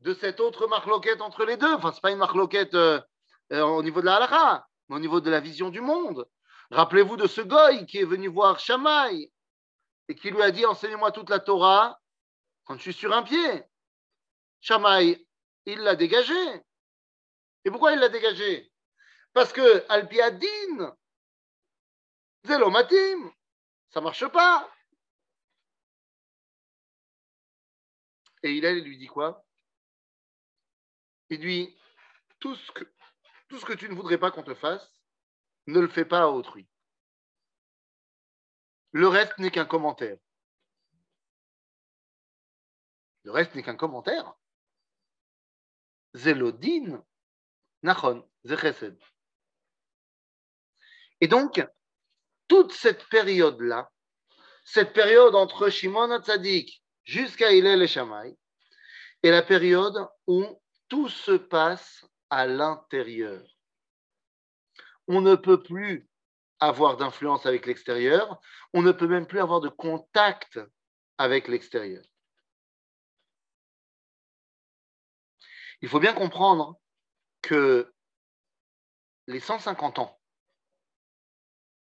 de cette autre marloquette entre les deux. Enfin, ce n'est pas une marloquette euh, euh, au niveau de la halakha, mais au niveau de la vision du monde. Rappelez-vous de ce goy qui est venu voir Shamaï et qui lui a dit Enseignez-moi toute la Torah quand je suis sur un pied. Shamaï, il l'a dégagé. Et pourquoi il l'a dégagé? Parce que Alpiadine, Zelomatim, ça ne marche pas. Et il lui dit quoi? Il dit tout ce que tout ce que tu ne voudrais pas qu'on te fasse, ne le fais pas à autrui. Le reste n'est qu'un commentaire. Le reste n'est qu'un commentaire. Zélodine, Nachon, Zechesed. Et donc, toute cette période-là, cette période entre Shimon Hatzadik jusqu'à Hillel et Shammai, est la période où tout se passe à l'intérieur. On ne peut plus avoir d'influence avec l'extérieur, on ne peut même plus avoir de contact avec l'extérieur. Il faut bien comprendre que les 150 ans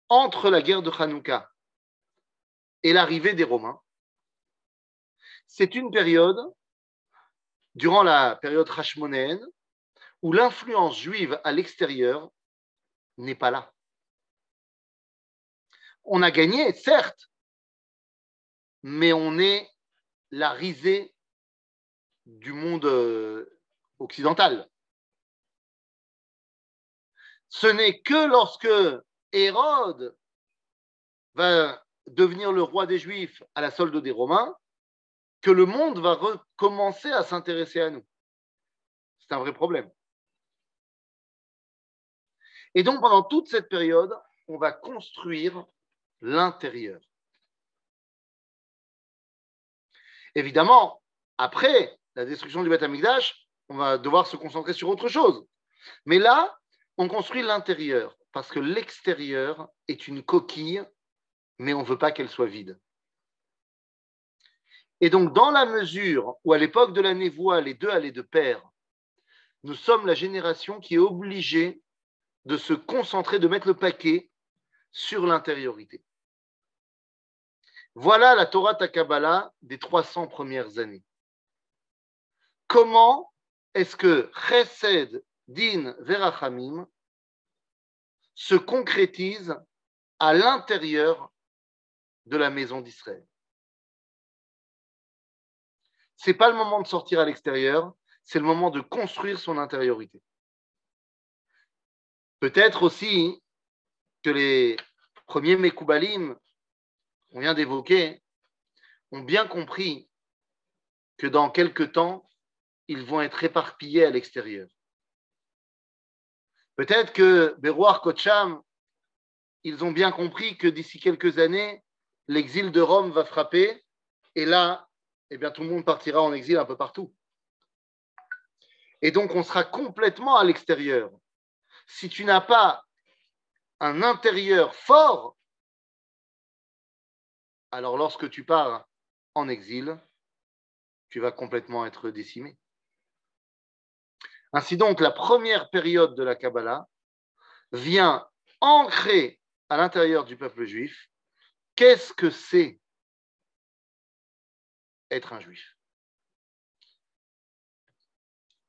entre la guerre de Hanouka et l'arrivée des Romains, c'est une période, durant la période hashmonéenne, où l'influence juive à l'extérieur n'est pas là. On a gagné, certes, mais on est la risée du monde euh, occidental. Ce n'est que lorsque Hérode va devenir le roi des Juifs à la solde des Romains que le monde va recommencer à s'intéresser à nous. C'est un vrai problème. Et donc, pendant toute cette période, on va construire l'intérieur. Évidemment, après la destruction du Beth on va devoir se concentrer sur autre chose. Mais là, on construit l'intérieur parce que l'extérieur est une coquille, mais on ne veut pas qu'elle soit vide. Et donc, dans la mesure où à l'époque de la névoie, les deux allaient de pair, nous sommes la génération qui est obligée de se concentrer, de mettre le paquet sur l'intériorité. Voilà la Torah Takabala des 300 premières années. Comment est-ce que Chesed, Din, Verachamim se concrétise à l'intérieur de la maison d'Israël? Ce n'est pas le moment de sortir à l'extérieur, c'est le moment de construire son intériorité. Peut-être aussi que les premiers Mekoubalim qu'on vient d'évoquer ont bien compris que dans quelque temps, ils vont être éparpillés à l'extérieur. Peut-être que Berouar Kocham, ils ont bien compris que d'ici quelques années, l'exil de Rome va frapper et là, eh bien, tout le monde partira en exil un peu partout. Et donc, on sera complètement à l'extérieur. Si tu n'as pas un intérieur fort, alors lorsque tu pars en exil, tu vas complètement être décimé. Ainsi donc, la première période de la Kabbalah vient ancrer à l'intérieur du peuple juif qu'est-ce que c'est être un juif?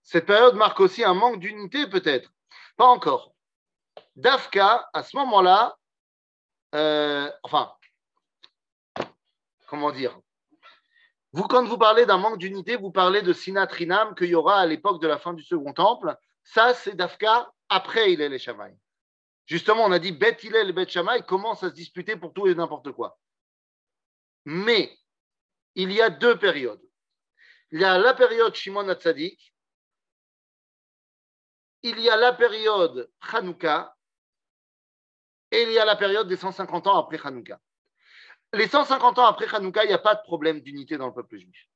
Cette période marque aussi un manque d'unité peut-être. Pas encore. Dafka, à ce moment-là, euh, enfin, comment dire? Vous, quand vous parlez d'un manque d'unité, vous parlez de Sinatrinam qu'il y aura à l'époque de la fin du Second Temple. Ça, c'est Dafka après il est les Shamaï. Justement, on a dit Bet Hillel et Bet Shamaï commencent à se disputer pour tout et n'importe quoi. Mais il y a deux périodes. Il y a la période Shimon Hatzadik, il y a la période Hanouka, et il y a la période des 150 ans après Hanouka les 150 ans après Hanouka, il n'y a pas de problème d'unité dans le peuple juif.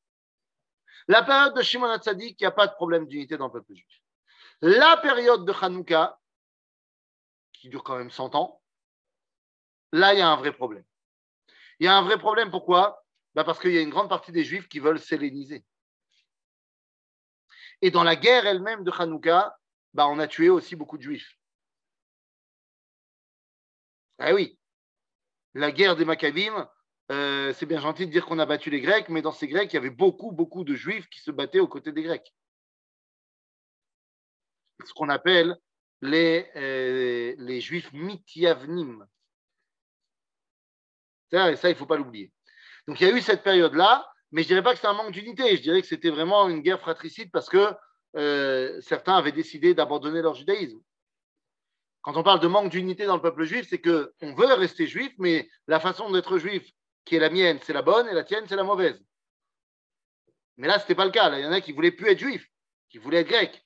La période de Shimon Hatzadik, il n'y a pas de problème d'unité dans le peuple juif. La période de Hanouka, qui dure quand même 100 ans, là, il y a un vrai problème. Il y a un vrai problème, pourquoi? Bah Parce qu'il y a une grande partie des juifs qui veulent s'helléniser. Et dans la guerre elle-même de Hanouka, bah, on a tué aussi beaucoup de juifs. Eh oui, la guerre des Maccabim, euh, c'est bien gentil de dire qu'on a battu les Grecs, mais dans ces Grecs, il y avait beaucoup, beaucoup de Juifs qui se battaient aux côtés des Grecs. Ce qu'on appelle les, euh, Juifs mitiavnim. Ça, ça il ne faut pas l'oublier. Donc il y a eu cette période-là, mais je ne dirais pas que c'est un manque d'unité, je dirais que c'était vraiment une guerre fratricide parce que euh, certains avaient décidé d'abandonner leur judaïsme. Quand on parle de manque d'unité dans le peuple juif, c'est qu'on veut rester juif, mais la façon d'être juif qui est la mienne, c'est la bonne, et la tienne, c'est la mauvaise. Mais là, ce n'était pas le cas. il y en a qui ne voulaient plus être juifs, qui voulaient être grecs.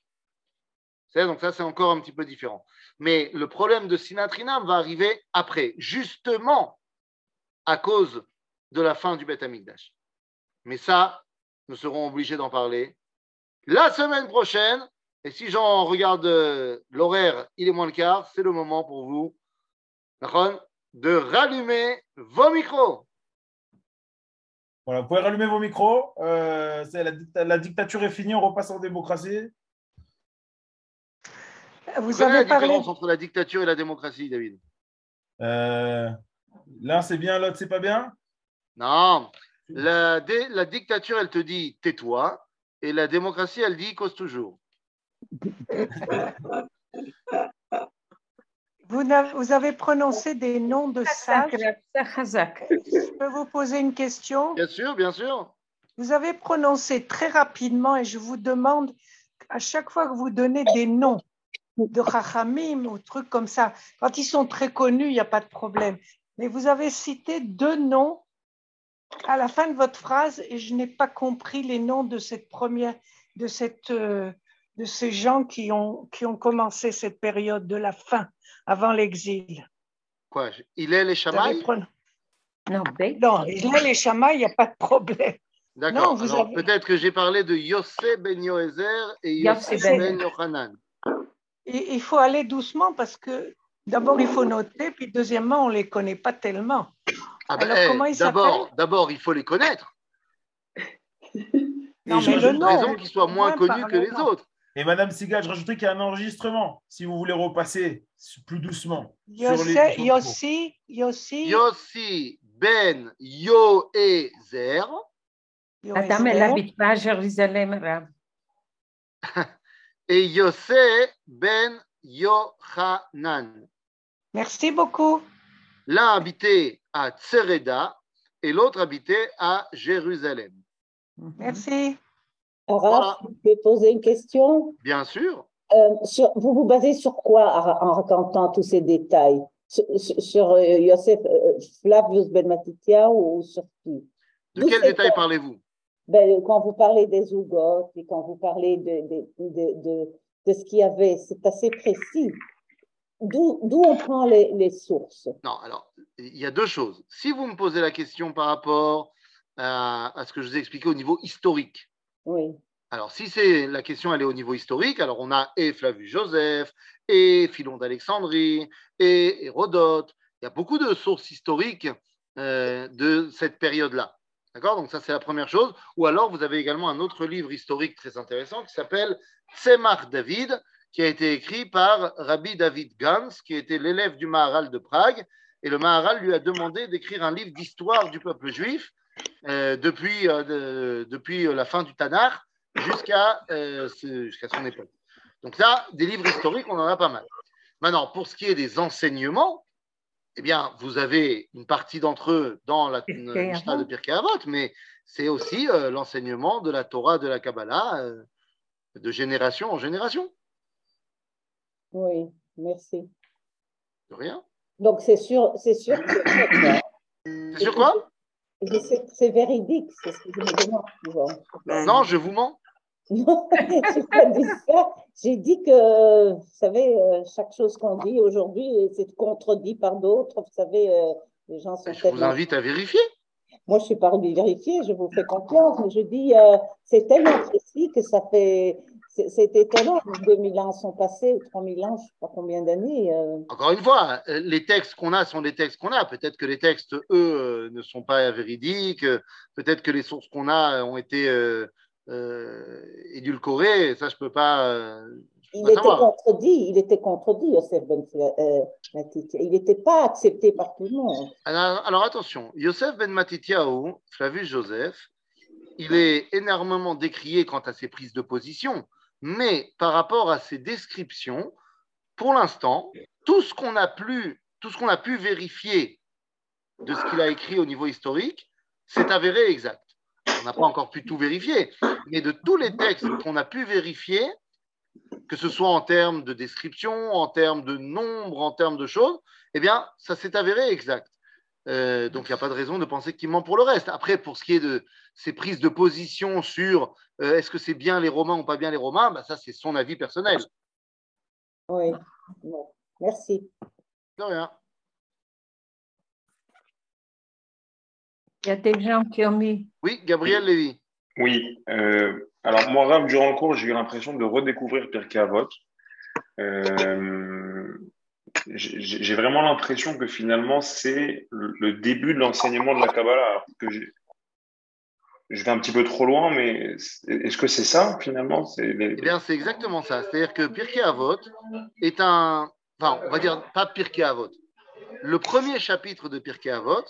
Donc ça, c'est encore un petit peu différent. Mais le problème de Sinatrinam va arriver après, justement à cause de la fin du Beth Amikdash. Mais ça, nous serons obligés d'en parler la semaine prochaine et si j'en regarde euh, l'horaire, il est moins le quart, c'est le moment pour vous de rallumer vos micros. Voilà, vous pouvez rallumer vos micros. Euh, la, dictature est finie, on repasse en démocratie. Vous avez la différence entre la dictature et la démocratie, David? Euh, L'un c'est bien, l'autre c'est pas bien? Non. La, la dictature, elle te dit tais-toi, et la démocratie, elle dit cause toujours. Vous, avez prononcé des noms de sages. Je peux vous poser une question? Bien sûr, bien sûr. Vous avez prononcé très rapidement et je vous demande, à chaque fois que vous donnez des noms de Chachamim ou trucs comme ça, quand ils sont très connus, il n'y a pas de problème. Mais vous avez cité deux noms à la fin de votre phrase et je n'ai pas compris les noms de cette première, de cette euh, de ces gens qui ont, qui ont commencé cette période de la fin, avant l'exil. Quoi Il est les chamailles? Non, ben, non, il est les chamailles, il n'y a pas de problème. D'accord. Peut-être que j'ai parlé de Yossé ben Yoézer et Yossé ben, ben Yohanan. Il faut aller doucement parce que d'abord, il faut noter, puis deuxièmement, on ne les connaît pas tellement. Ah ben, Alors, comment ils d'abord, d'abord, il faut les connaître. non, mais le nom, raison qu'ils soient moins connus que les autres. Et Madame Sigal, je rajouterai qu'il y a un enregistrement, si vous voulez repasser plus doucement. Yossi, Yossi, Yossi. Yossi ben Yoézer. Adam, elle n'habite pas à Jérusalem, et Yossé ben Yohanan. Merci beaucoup. L'un habitait à Tsereda et l'autre habitait à Jérusalem. Merci. Alors, Voilà. je peux poser une question. Bien sûr. Euh, sur- vous vous basez sur quoi en, en racontant tous ces détails? Sur, sur- sur, euh, Yosef euh, Flavius Ben Matithia ou sur qui? De D'où quel c'est détail ça parlez-vous? Ben, Quand vous parlez des Zougotes et quand vous parlez de, de, de, de, de ce qu'il y avait, c'est assez précis. D'où d'où on prend les, les sources? Non, alors, il y a deux choses. Si vous me posez la question par rapport à, à ce que je vous ai expliqué au niveau historique, Alors si c'est la question, elle est au niveau historique, alors on a et Flavius Joseph, et Philon d'Alexandrie, et Hérodote. Il y a beaucoup de sources historiques euh, de cette période-là. D'accord? Donc, ça, c'est la première chose. Ou alors, vous avez également un autre livre historique très intéressant qui s'appelle Tzemach David, qui a été écrit par Rabbi David Gans, qui était l'élève du Maharal de Prague. Et le Maharal lui a demandé d'écrire un livre d'histoire du peuple juif depuis, euh, de- depuis la fin du Tanakh jusqu'à euh, jusqu'à son époque. Donc là, des livres historiques, on en a pas mal. Maintenant, pour ce qui est des enseignements, eh bien, vous avez une partie d'entre eux dans la Mishnah de Pirkei Avot, mais c'est aussi euh, l'enseignement de la Torah, de la Kabbalah, euh, de génération en génération. oui, merci. De rien. Donc, c'est sûr, c'est sûr que C'est sur quoi? C'est véridique, c'est ce que je me demande souvent. Non, je vous mens. Non, j'ai pas dit ça. J'ai dit que, vous savez, euh, chaque chose qu'on dit aujourd'hui, c'est contredit par d'autres. Vous savez, euh, les gens sont Je vous invite à vérifier. Moi, je suis pas vérifiée, je vous fais confiance, mais je dis, euh, c'est tellement précis que ça fait... C'est étonnant, 2000 ans sont passés, ou 3000 ans, je ne sais pas combien d'années. euh, Encore une fois, euh, les textes qu'on a sont les textes qu'on a. Peut-être que les textes, eux, euh, ne sont pas véridiques. Peut-être que les sources qu'on a ont été euh, euh, édulcorées. Ça, je peux pas. il pas était contredit, il était contredit, Yosef Ben Matithia. Il n'était pas accepté par tout le monde. Alors, alors, attention, Yosef ben Matityahu, Flavius Joseph, il est énormément décrié quant à ses prises de position, mais par rapport à ses descriptions, pour l'instant, tout ce qu'on a pu, tout ce qu'on a pu vérifier de ce qu'il a écrit au niveau historique, c'est avéré exact. On n'a pas encore pu tout vérifier, mais de tous les textes qu'on a pu vérifier, que ce soit en termes de description, en termes de nombre, en termes de choses, eh bien, ça s'est avéré exact. Euh, donc, il n'y a pas de raison de penser qu'il ment pour le reste. Après, pour ce qui est de ses prises de position sur euh, est-ce que c'est bien les Romains ou pas bien les Romains, bah, ça, c'est son avis personnel. Oui, merci. De rien. Il y a des gens qui ont mis. Oui, Gabriel Lévy. Oui, euh, alors moi, Rav, durant le cours, j'ai eu l'impression de redécouvrir Pirkei Avot. Euh, j'ai vraiment l'impression que finalement, c'est le, le début de l'enseignement de la Kabbalah. Alors que je vais un petit peu trop loin, mais est-ce que c'est ça finalement C'est les- Eh bien, c'est exactement ça. C'est-à-dire que Pirkei Avot est un. Enfin, on va dire pas Pirkei Avot. Le premier chapitre de Pirkei Avot,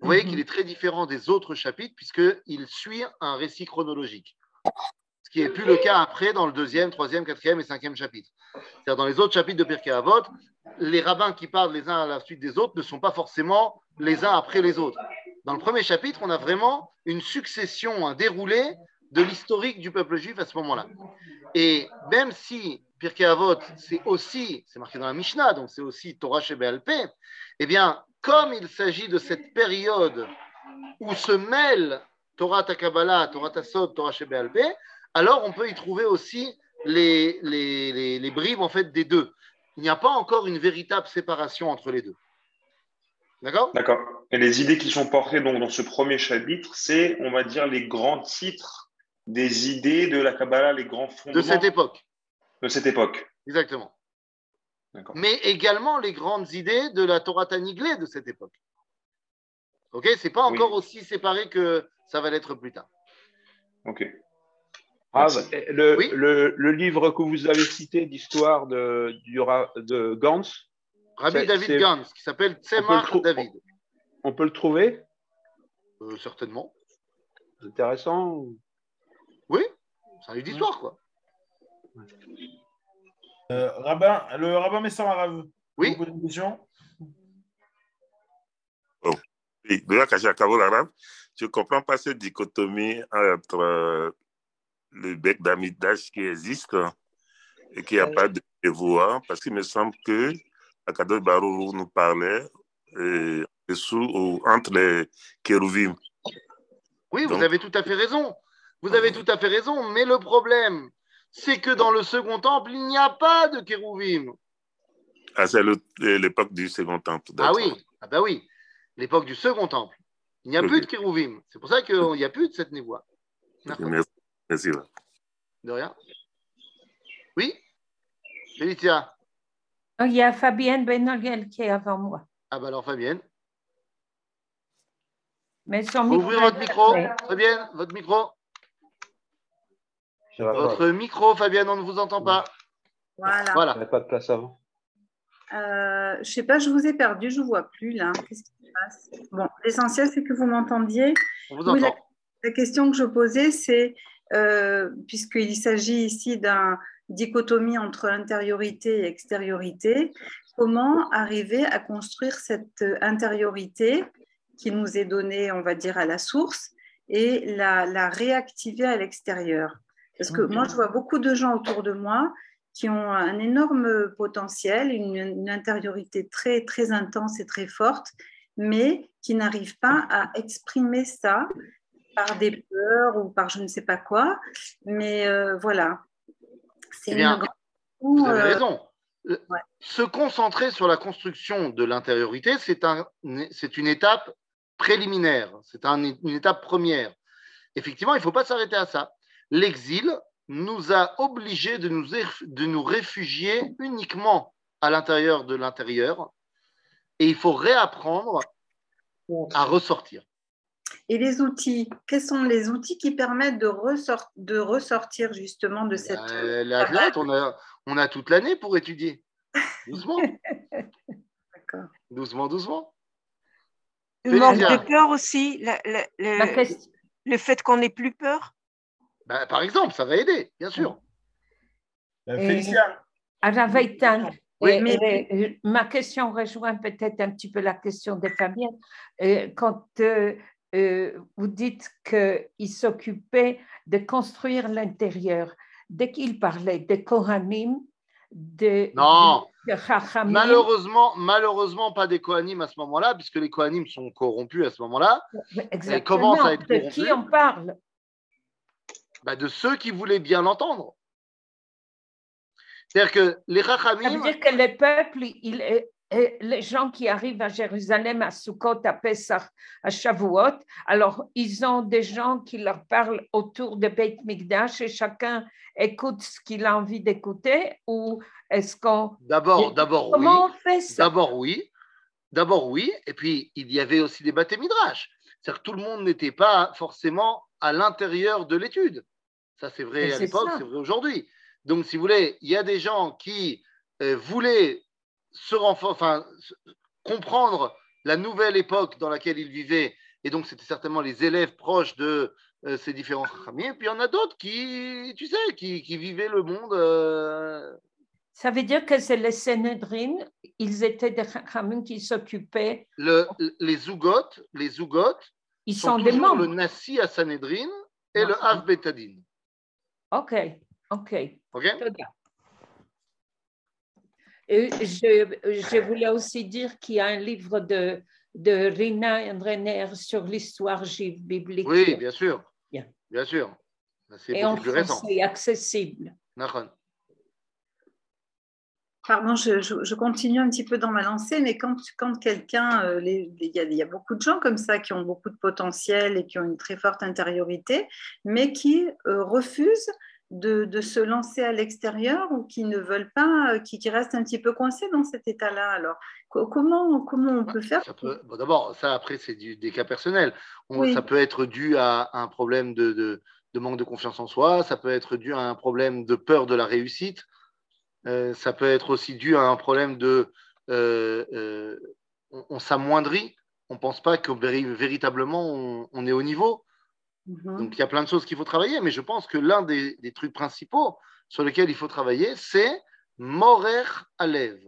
vous voyez qu'il est très différent des autres chapitres puisqu'il suit un récit chronologique. Ce qui n'est plus le cas après dans le deuxième, troisième, quatrième et cinquième chapitre. C'est-à-dire dans les autres chapitres de Pirkei Avot, les rabbins qui parlent les uns à la suite des autres ne sont pas forcément les uns après les autres. Dans le premier chapitre, on a vraiment une succession, un déroulé de l'historique du peuple juif à ce moment-là. Et même si Pirkei Avot, c'est aussi, c'est marqué dans la Mishnah, donc c'est aussi Torah Shebelpe, eh bien, comme il s'agit de cette période où se mêlent Torah Takabala, Torah Tassod, Torah Shebelpe, alors on peut y trouver aussi les, les, les, les bribes en fait des deux. Il n'y a pas encore une véritable séparation entre les deux. D'accord? D'accord. Et les idées qui sont portées donc dans ce premier chapitre, c'est, on va dire, les grands titres des idées de la Kabbalah, les grands De fondements cette époque, de cette époque. exactement. Mais également les grandes idées de la Torah Taniglé de cette époque. Ok, c'est pas encore aussi séparé que ça va l'être plus tard. Ok. Le, le, livre que vous avez cité d'histoire de, de Gantz. Rabbi David Gantz, qui s'appelle Tzemach David. On peut le trouver? Euh, Certainement. Intéressant. Oui, c'est un livre d'histoire, quoi. Euh, rabbin, le rabbin Messam Arav. Oui. Vous une question? Oh. Je ne comprends pas cette dichotomie entre euh, le bec d'Amidash qui existe et qui n'a pas de voix, parce qu'il me semble que Akadosh Barou nous parlait et, sous, entre les kérouvim. Oui, vous avez tout à fait raison. Vous avez tout à fait raison, mais le problème, c'est que dans le second temple, il n'y a pas de kérouvim. Ah, c'est l'époque du second temple. Ah oui, ah bah oui, l'époque du second temple. Il n'y a plus de kérouvim. C'est pour ça qu'il n'y a plus de cette névoie. Merci. Merci. De rien. Oui? Félicia oh, Il y a Fabienne Benogel qui est avant moi. Ah bah alors Fabienne. Mais son micro. Ouvrez votre micro. Fabienne, votre micro. Votre micro, Fabienne, on ne vous entend pas. Voilà. voilà. Il n'y pas de place avant. Euh, je ne sais pas, je vous ai perdu, je ne vois plus là. Qu'est-ce qui se passe? Bon, l'essentiel, c'est que vous m'entendiez. On vous entend. la, question que je posais, c'est, euh, puisqu'il s'agit ici d'un dichotomie entre intériorité et extériorité, comment arriver à construire cette intériorité qui nous est donnée, on va dire, à la source et la, la réactiver à l'extérieur? Parce que moi, je vois beaucoup de gens autour de moi qui ont un énorme potentiel, une, intériorité très, très intense et très forte, mais qui n'arrivent pas à exprimer ça par des peurs ou par je ne sais pas quoi. Mais euh, voilà. C'est eh bien, vous avez euh, raison. Se concentrer sur la construction de l'intériorité, c'est un, une étape préliminaire, c'est une étape première. Effectivement, il ne faut pas s'arrêter à ça l'exil nous a obligés de nous, de nous réfugier uniquement à l'intérieur de l'intérieur et il faut réapprendre à ressortir. Et les outils, quels sont les outils qui permettent de, de ressortir justement de cette... Euh, la on a, on a toute l'année pour étudier. Doucement. D'accord. Doucement, doucement. Le manque de peur aussi, le fait qu'on n'ait plus peur? Bah, par exemple, ça va aider, bien sûr. Euh, Félicia. Oui, mais ma question rejoint peut-être un petit peu la question de Fabienne. Euh, quand euh, vous dites qu'il s'occupait de construire l'intérieur, dès qu'il parlait de Kohanim, de, non. malheureusement, malheureusement, pas des Kohanim à ce moment-là, puisque les Kohanim sont corrompus à ce moment-là. Exactement. à être de qui on parle? Bah, de ceux qui voulaient bien l'entendre. C'est-à-dire que les Rachamim. Ça veut dire que les les gens qui arrivent à Jérusalem, à Sukkot, à Pessah, à Shavuot, alors ils ont des gens qui leur parlent autour de Beit Mikdash et chacun écoute ce qu'il a envie d'écouter ou est-ce qu'on. D'abord, d'abord, oui. Comment on fait ça? D'abord, oui. D'abord, oui. Et puis, il y avait aussi des bâtés Midrash. C'est-à-dire que tout le monde n'était pas forcément à l'intérieur de l'étude. Ça, c'est vrai à l'époque, c'est vrai aujourd'hui. Donc, si vous voulez, il y a des gens qui euh, voulaient se enfin, comprendre la nouvelle époque dans laquelle ils vivaient, et donc c'était certainement les élèves proches de euh, ces différents familles. Et puis il y en a d'autres qui, tu sais, qui, vivaient le monde. Euh, Ça veut dire que c'est les Sénédrines, ils étaient des Khamim qui s'occupaient. Le, les Zougotes, les Zougotes, ils sont, des membres. le Nassi à Sanhedrin et le Av Betadine. OK, OK. OK? Et je, je, voulais aussi dire qu'il y a un livre de, de Rina Endrener sur l'histoire juive biblique. Oui, bien sûr. Bien, sûr. C'est beaucoup plus récent. C'est accessible. Pardon, je, je, continue un petit peu dans ma lancée, mais quand, quand quelqu'un, euh, il y, y, a beaucoup de gens comme ça qui ont beaucoup de potentiel et qui ont une très forte intériorité, mais qui euh, refusent de, de, se lancer à l'extérieur ou qui ne veulent pas, euh, qui, qui, restent un petit peu coincés dans cet état-là. Alors, comment, comment on peut faire D'abord, ça après, c'est des cas personnels. Ça peut être dû à un problème de, de, de manque de confiance en soi, ça peut être dû à un problème de peur de la réussite, euh, ça peut être aussi dû à un problème de... Euh, euh, on, s'amoindrit, on ne pense pas que véritablement on, est au niveau. Mhm. Donc il y a plein de choses qu'il faut travailler, mais je pense que l'un des, trucs principaux sur lesquels il faut travailler, c'est morer à lève.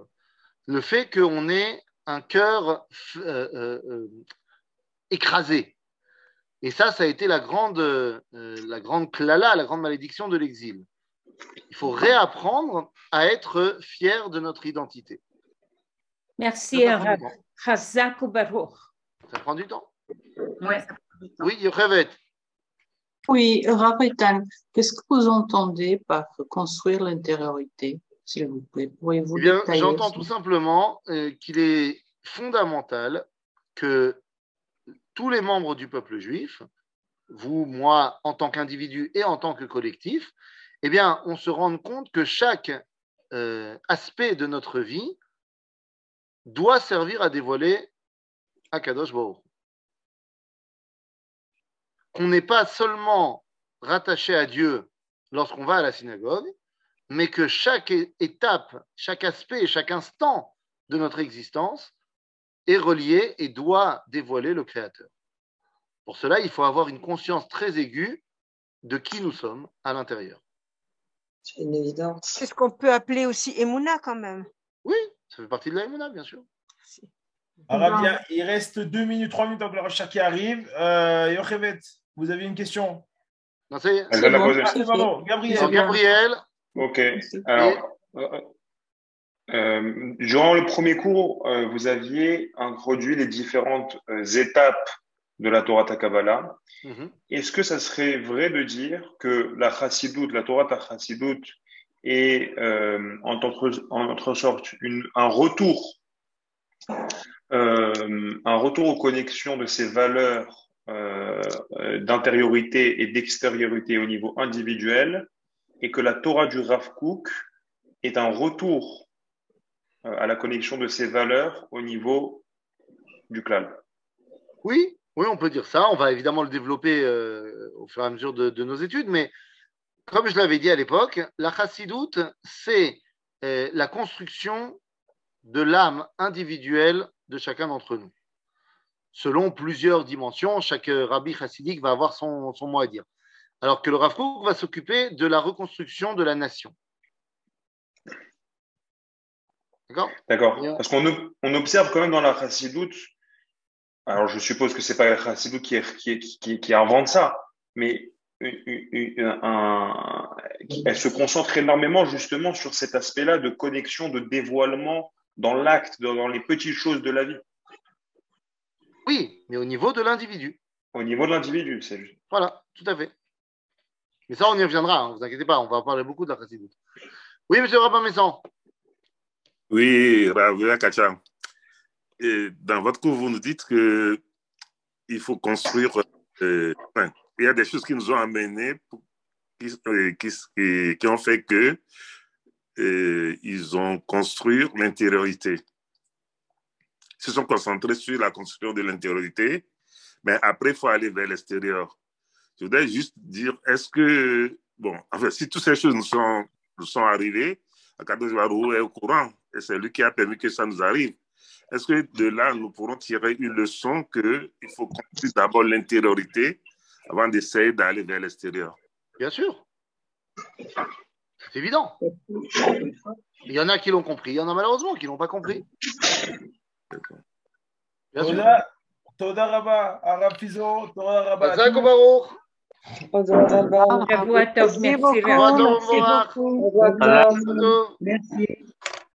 Le fait qu'on ait un cœur écrasé. Et ça, ça a été la grande, la grande klala, la grande malédiction de l'exil. Il faut réapprendre à être fier de notre identité. Merci, Razak. Ça prend du temps. Ouais. Oui, Yochevet. Oui, Ravitan, qu'est-ce que vous entendez par construire l'intériorité, s'il vous plaît? Pourriez-vous eh bien, j'entends tout simplement euh, qu'il est fondamental que tous les membres du peuple juif, vous, moi, en tant qu'individu et en tant que collectif, eh bien, on se rend compte que chaque euh, aspect de notre vie doit servir à dévoiler Akadosh Baruch. Qu'on n'est pas seulement rattaché à Dieu lorsqu'on va à la synagogue, mais que chaque étape, chaque aspect, chaque instant de notre existence est relié et doit dévoiler le Créateur. Pour cela, il faut avoir une conscience très aiguë de qui nous sommes à l'intérieur. C'est une évidence. C'est ce qu'on peut appeler aussi Emouna quand même. Oui, ça fait partie de la Emouna, bien sûr. Arabia, il reste deux minutes, trois minutes avant que la recherche qui arrive. Euh, Yochevet, vous avez une question Non, c'est Elle la poser. Ah, Gabriel. Gabriel. Ok. Alors, euh, euh, durant le premier cours, euh, vous aviez introduit les différentes euh, étapes de la Torah Takabala. Mhm. Est-ce que ça serait vrai de dire que la Chassidoute, la Torah Chassidoute, est euh, en, entre, sorte un retour, euh, un retour aux connexions de ces valeurs euh, d'intériorité et d'extériorité au niveau individuel, et que la Torah du Rav Kook est un retour à la connexion de ces valeurs au niveau du clan. Oui, oui, on peut dire ça. On va évidemment le développer euh, au fur et à mesure de, nos études, mais comme je l'avais dit à l'époque, la chassidoute, c'est euh, la construction de l'âme individuelle de chacun d'entre nous. Selon plusieurs dimensions, chaque rabbi chassidique va avoir son, mot à dire. Alors que le Rav va s'occuper de la reconstruction de la nation. D'accord? D'accord. Parce qu'on on observe quand même dans la chassidoute alors, je suppose que c'est pas El Chassidou qui, qui, qui, qui, invente ça, mais un, elle se concentre énormément justement sur cet aspect-là de connexion, de dévoilement dans l'acte, dans, les petites choses de la vie. Oui, mais au niveau de l'individu. Au niveau de l'individu, c'est juste. Voilà, tout à fait. Mais ça, on y reviendra, ne hein, vous inquiétez pas, on va parler beaucoup de la Chassidou. Oui, monsieur Rabin Messan. Oui, Ravia Kacham dans votre cours, vous nous dites que il faut construire. Euh, il y a des choses qui nous ont amenés, euh, qui, qui, ont fait que euh, ils ont construit l'intériorité. Se sont concentrés sur la construction de l'intériorité, mais après, il faut aller vers l'extérieur. Je voudrais juste dire, est-ce que, bon, enfin, si toutes ces choses nous sont, arrivées, Akadosh est au courant, et c'est lui qui a permis que ça nous arrive. Est-ce que de là, nous pourrons tirer une leçon qu'il faut construire d'abord l'intériorité avant d'essayer d'aller vers l'extérieur? Bien sûr. C'est évident. Il y en a qui l'ont compris, il y en a malheureusement qui ne l'ont pas compris. Bien sûr. Toda Rabba, Arab Fizo, Toda Rabba. Merci beaucoup. Merci beaucoup. Merci.